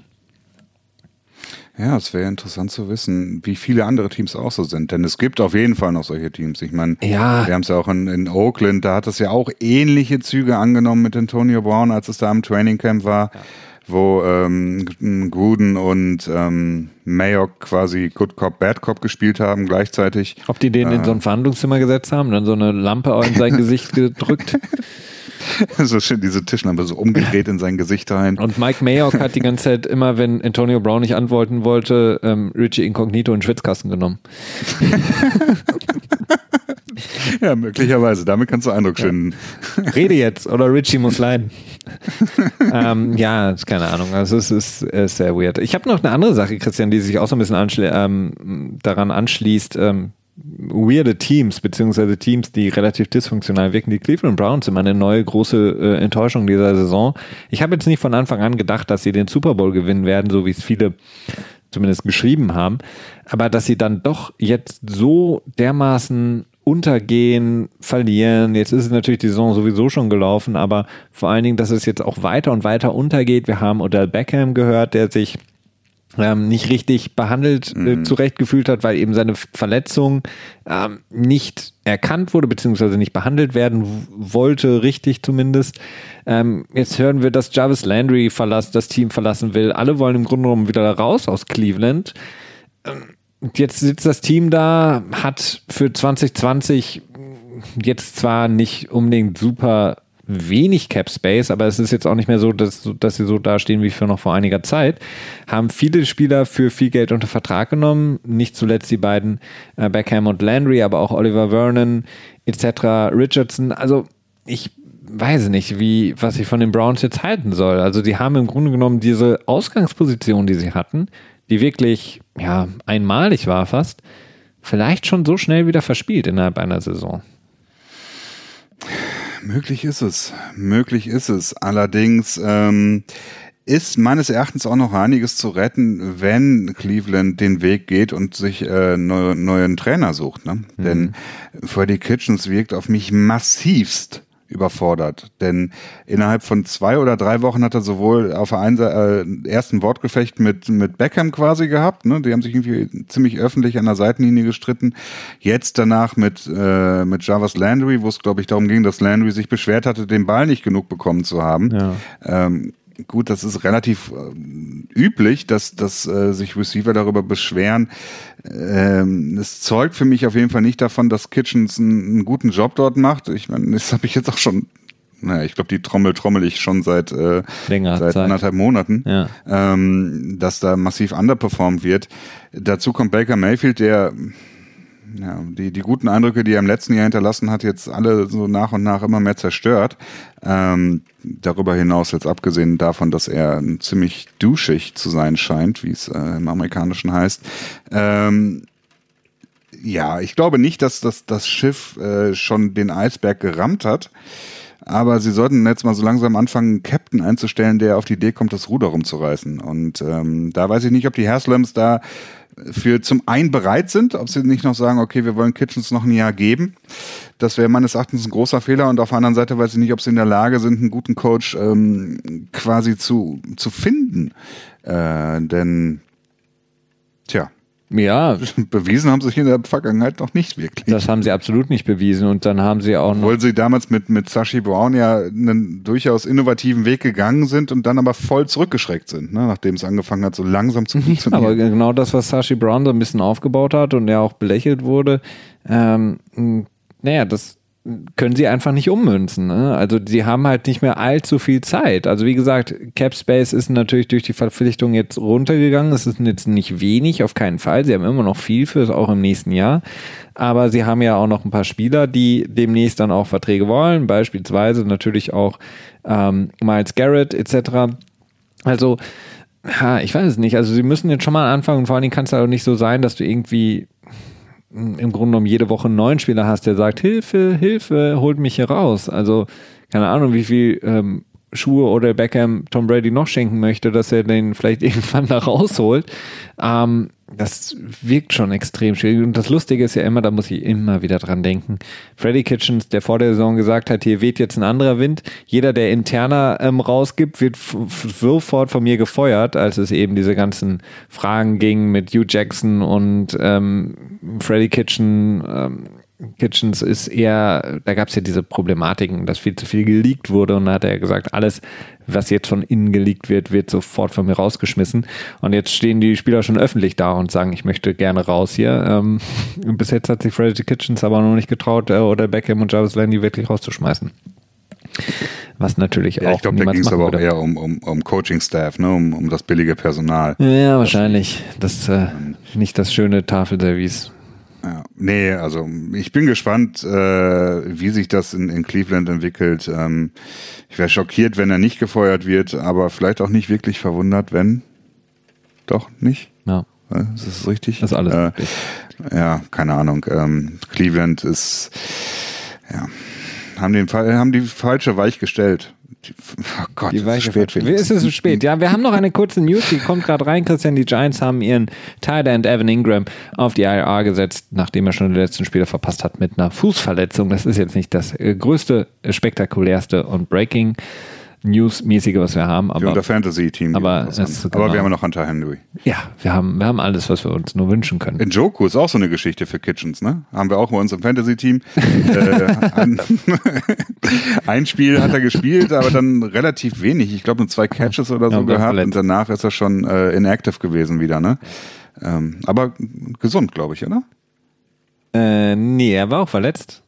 Ja, es wäre interessant zu wissen, wie viele andere Teams auch so sind. Denn es gibt auf jeden Fall noch solche Teams. Ich meine, ja. wir haben es ja auch in, in, Oakland, da hat es ja auch ähnliche Züge angenommen mit Antonio Brown, als es da im Training Camp war. Ja wo ähm, Gruden und ähm, Mayock quasi Good Cop, Bad Cop gespielt haben gleichzeitig. Ob die den äh, in so ein Verhandlungszimmer gesetzt haben, dann so eine Lampe in sein Gesicht gedrückt? [LAUGHS] so schön diese Tischlampe so umgedreht in sein Gesicht rein. Und Mike Mayock hat die ganze Zeit immer, wenn Antonio Brown nicht antworten wollte, ähm, Richie Incognito in den Schwitzkasten genommen. [LAUGHS] ja, möglicherweise. Damit kannst du Eindruck schinden. Rede jetzt oder Richie muss leiden. ähm, ja, keine Ahnung. Also es ist, ist sehr weird. Ich habe noch eine andere Sache, Christian, die sich auch so ein bisschen anschli ähm, daran anschließt. Ähm, weirde Teams, beziehungsweise Teams, die relativ dysfunktional wirken. Die Cleveland Browns sind eine neue große äh, Enttäuschung dieser Saison. Ich habe jetzt nicht von Anfang an gedacht, dass sie den Super Bowl gewinnen werden, so wie es viele zumindest geschrieben haben. Aber dass sie dann doch jetzt so dermaßen untergehen, verlieren. Jetzt ist es natürlich die Saison sowieso schon gelaufen, aber vor allen Dingen, dass es jetzt auch weiter und weiter untergeht. Wir haben Odell Beckham gehört, der sich ähm, nicht richtig behandelt äh, mhm. zurechtgefühlt hat, weil eben seine Verletzung ähm, nicht erkannt wurde, beziehungsweise nicht behandelt werden wollte, richtig zumindest. Ähm, jetzt hören wir, dass Jarvis Landry verlass, das Team verlassen will. Alle wollen im Grunde genommen wieder raus aus Cleveland. Ähm, jetzt sitzt das Team da, hat für 2020 jetzt zwar nicht unbedingt super wenig Cap Space, aber es ist jetzt auch nicht mehr so, dass, dass sie so dastehen wie für noch vor einiger Zeit. Haben viele Spieler für viel Geld unter Vertrag genommen, nicht zuletzt die beiden äh, Beckham und Landry, aber auch Oliver Vernon etc., Richardson. Also ich weiß nicht, wie, was ich von den Browns jetzt halten soll. Also die haben im Grunde genommen diese Ausgangsposition, die sie hatten, die wirklich ja einmalig war fast, vielleicht schon so schnell wieder verspielt innerhalb einer Saison. Möglich ist es. Möglich ist es. Allerdings ähm, ist meines Erachtens auch noch einiges zu retten, wenn Cleveland den Weg geht und sich äh, neue, neuen Trainer sucht. Ne? Mhm. Denn Freddy Kitchens wirkt auf mich massivst überfordert. Denn innerhalb von zwei oder drei Wochen hat er sowohl auf der einen Seite äh, ersten Wortgefecht mit, mit Beckham quasi gehabt, ne? Die haben sich irgendwie ziemlich öffentlich an der Seitenlinie gestritten. Jetzt danach mit, äh, mit Javas Landry, wo es, glaube ich, darum ging, dass Landry sich beschwert hatte, den Ball nicht genug bekommen zu haben. Ja. Ähm, gut, das ist relativ äh, üblich, dass, dass äh, sich Receiver darüber beschweren. Ähm, es zeugt für mich auf jeden Fall nicht davon, dass Kitchens einen, einen guten Job dort macht. Ich meine, das habe ich jetzt auch schon naja, ich glaube, die Trommel trommel ich schon seit, äh, Länger seit Zeit. anderthalb Monaten, ja. ähm, dass da massiv underperformed wird. Dazu kommt Baker Mayfield, der ja, die, die guten Eindrücke, die er im letzten Jahr hinterlassen hat, jetzt alle so nach und nach immer mehr zerstört. Ähm, darüber hinaus jetzt abgesehen davon, dass er ziemlich duschig zu sein scheint, wie es äh, im Amerikanischen heißt. Ähm, ja, ich glaube nicht, dass das, das Schiff äh, schon den Eisberg gerammt hat. Aber sie sollten jetzt mal so langsam anfangen, einen Captain einzustellen, der auf die Idee kommt, das Ruder rumzureißen. Und ähm, da weiß ich nicht, ob die Haslams da für zum einen bereit sind, ob sie nicht noch sagen, okay, wir wollen Kitchens noch ein Jahr geben. Das wäre meines Erachtens ein großer Fehler. Und auf der anderen Seite weiß ich nicht, ob sie in der Lage sind, einen guten Coach ähm, quasi zu, zu finden. Äh, denn, tja, ja. [LAUGHS] Bewiesen haben sie sich in der Vergangenheit noch nicht wirklich. Das haben sie absolut nicht bewiesen. Und dann haben sie auch noch. Obwohl sie damals mit, mit Sashi Brown ja einen durchaus innovativen Weg gegangen sind und dann aber voll zurückgeschreckt sind, ne? nachdem es angefangen hat, so langsam zu [LAUGHS] funktionieren. aber genau das, was Sashi Brown so ein bisschen aufgebaut hat und ja auch belächelt wurde, ähm, naja, das können sie einfach nicht ummünzen. Ne? Also sie haben halt nicht mehr allzu viel Zeit. Also wie gesagt, Cap Space ist natürlich durch die Verpflichtung jetzt runtergegangen. Es ist jetzt nicht wenig, auf keinen Fall. Sie haben immer noch viel für es auch im nächsten Jahr. Aber sie haben ja auch noch ein paar Spieler, die demnächst dann auch Verträge wollen. Beispielsweise natürlich auch ähm, Miles Garrett etc. Also ja, ich weiß es nicht. Also sie müssen jetzt schon mal anfangen und vor allen Dingen kann es halt auch nicht so sein, dass du irgendwie im Grunde genommen jede Woche einen neuen Spieler hast, der sagt, Hilfe, Hilfe, holt mich hier raus. Also keine Ahnung, wie viel ähm, Schuhe oder Beckham Tom Brady noch schenken möchte, dass er den vielleicht [LAUGHS] irgendwann da rausholt. Ähm, das wirkt schon extrem schwierig. Und das Lustige ist ja immer, da muss ich immer wieder dran denken. Freddy Kitchens, der vor der Saison gesagt hat, hier weht jetzt ein anderer Wind. Jeder, der interner ähm, rausgibt, wird sofort von mir gefeuert, als es eben diese ganzen Fragen ging mit Hugh Jackson und ähm, Freddy Kitchen. Ähm, Kitchens ist eher, da gab es ja diese Problematiken, dass viel zu viel geleakt wurde und da hat er gesagt, alles, was jetzt von innen geleakt wird, wird sofort von mir rausgeschmissen. Und jetzt stehen die Spieler schon öffentlich da und sagen, ich möchte gerne raus hier. Ähm, [LAUGHS] bis jetzt hat sich Freddy Kitchens aber noch nicht getraut, äh, oder Beckham und Jarvis Landy wirklich rauszuschmeißen. Was natürlich ja, auch. Ich glaube, da ging es aber auch eher um, um, um Coaching-Staff, ne? um, um das billige Personal. Ja, wahrscheinlich. Das äh, nicht das schöne Tafelservice. Ja, nee, also ich bin gespannt, äh, wie sich das in, in Cleveland entwickelt. Ähm, ich wäre schockiert, wenn er nicht gefeuert wird, aber vielleicht auch nicht wirklich verwundert, wenn. Doch, nicht? Ja. Das ist richtig. Das ist alles. Äh, ja, keine Ahnung. Ähm, Cleveland ist, ja, haben den haben die falsche Weich gestellt. Oh Gott, die ist spät. Ist es so spät? Ja, wir haben noch eine kurze News, die kommt gerade rein, Christian. Die Giants haben ihren End Evan Ingram auf die IR gesetzt, nachdem er schon die letzten Spiele verpasst hat mit einer Fußverletzung. Das ist jetzt nicht das äh, größte, äh, spektakulärste und Breaking News-mäßige, was wir haben. Aber, unser Fantasy-Team. Aber, es, aber genau. wir haben noch Hunter Henry. Ja, wir haben, wir haben alles, was wir uns nur wünschen können. Njoku ist auch so eine Geschichte für Kitchens, ne? Haben wir auch bei uns im Fantasy-Team. [LAUGHS] äh, ein, [LAUGHS] ein, Spiel hat er gespielt, aber dann relativ wenig. Ich glaube, nur zwei Catches oder so ja, gehabt. Und danach ist er schon äh, inactive gewesen wieder, ne? Ähm, aber gesund, glaube ich, oder? Äh, nee, er war auch verletzt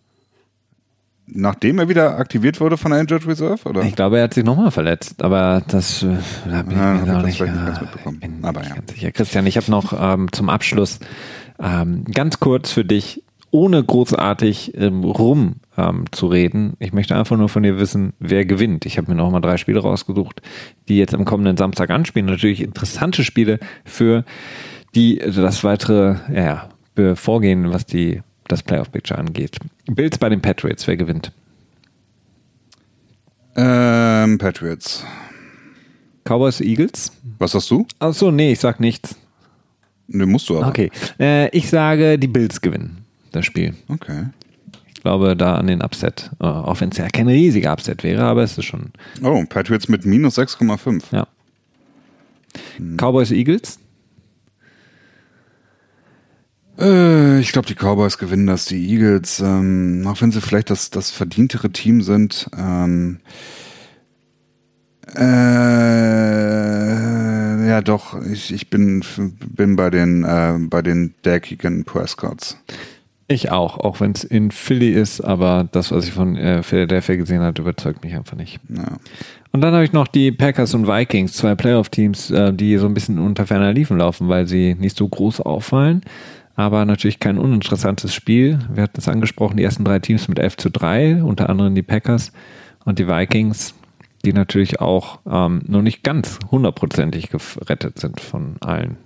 nachdem er wieder aktiviert wurde von der Injured Reserve? Oder? Ich glaube, er hat sich nochmal verletzt, aber das äh, da bin ja, ich mir auch nicht, nicht ganz mitbekommen. Bin aber ja. ganz sicher. Christian, ich habe noch ähm, zum Abschluss ähm, ganz kurz für dich, ohne großartig ähm, rum ähm, zu reden. Ich möchte einfach nur von dir wissen, wer gewinnt. Ich habe mir noch mal drei Spiele rausgesucht, die jetzt am kommenden Samstag anspielen. Natürlich interessante Spiele für die also das weitere ja, Vorgehen, was die das Playoff-Picture angeht. Bills bei den Patriots, wer gewinnt? Ähm, Patriots. Cowboys, Eagles? Was hast du? Achso, nee, ich sag nichts. Ne, musst du aber. Okay. Äh, ich sage, die Bills gewinnen das Spiel. Okay. Ich glaube da an den Upset. Äh, auch wenn es ja kein riesiger Upset wäre, aber es ist schon. Oh, Patriots mit minus 6,5. Ja. Hm. Cowboys, Eagles? Äh, ich glaube, die Cowboys gewinnen das, die Eagles, ähm, auch wenn sie vielleicht das, das verdientere Team sind. Ähm, äh, ja, doch, ich, ich bin, bin bei den, äh, bei den Dackigen Prescotts. Ich auch, auch wenn es in Philly ist, aber das, was ich von äh, Philadelphia gesehen habe, überzeugt mich einfach nicht. Ja. Und dann habe ich noch die Packers und Vikings, zwei Playoff-Teams, äh, die so ein bisschen unter ferner Liefen laufen, weil sie nicht so groß auffallen aber natürlich kein uninteressantes Spiel. Wir hatten es angesprochen, die ersten drei Teams mit 11 zu 3, unter anderem die Packers und die Vikings, die natürlich auch ähm, noch nicht ganz hundertprozentig gerettet sind von allen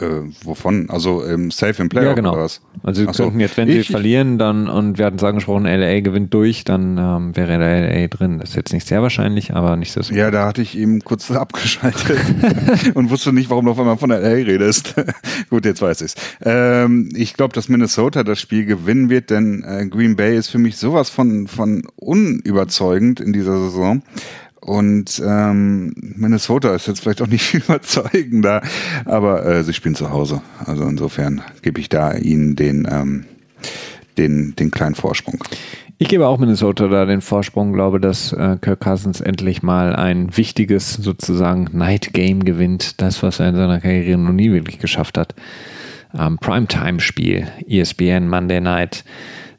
äh, wovon? Also ähm, safe im Playoff ja, genau. oder was? Also sie könnten jetzt, wenn sie verlieren, dann, und wir hatten es angesprochen, LA gewinnt durch, dann ähm, wäre LA drin. Das ist jetzt nicht sehr wahrscheinlich, aber nicht so. Ja, da hatte ich eben kurz [LAUGHS] abgeschaltet [LAUGHS] und wusste nicht, warum du auf einmal von LA redest. [LAUGHS] Gut, jetzt weiß ich's. Ähm, ich glaube, dass Minnesota das Spiel gewinnen wird, denn äh, Green Bay ist für mich sowas von, von unüberzeugend in dieser Saison. Und ähm, Minnesota ist jetzt vielleicht auch nicht [LAUGHS] viel überzeugender, aber äh, sie spielen zu Hause. Also insofern gebe ich da ihnen den, ähm, den, den kleinen Vorsprung. Ich gebe auch Minnesota da den Vorsprung, glaube, dass äh, Kirk Cousins endlich mal ein wichtiges sozusagen Night Game gewinnt. Das, was er in seiner Karriere noch nie wirklich geschafft hat. Ähm, Primetime-Spiel, ESPN Monday Night,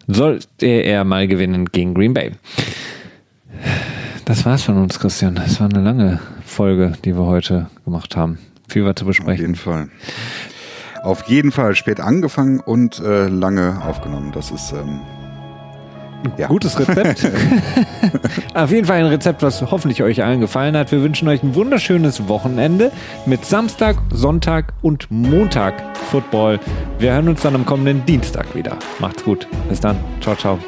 sollte er mal gewinnen gegen Green Bay. Das war's von uns, Christian. Das war eine lange Folge, die wir heute gemacht haben. Viel war zu besprechen. Auf jeden Fall. Auf jeden Fall spät angefangen und äh, lange aufgenommen. Das ist ähm, ja. gutes Rezept. [LAUGHS] Auf jeden Fall ein Rezept, was hoffentlich euch allen gefallen hat. Wir wünschen euch ein wunderschönes Wochenende mit Samstag, Sonntag und Montag Football. Wir hören uns dann am kommenden Dienstag wieder. Macht's gut. Bis dann. Ciao, ciao.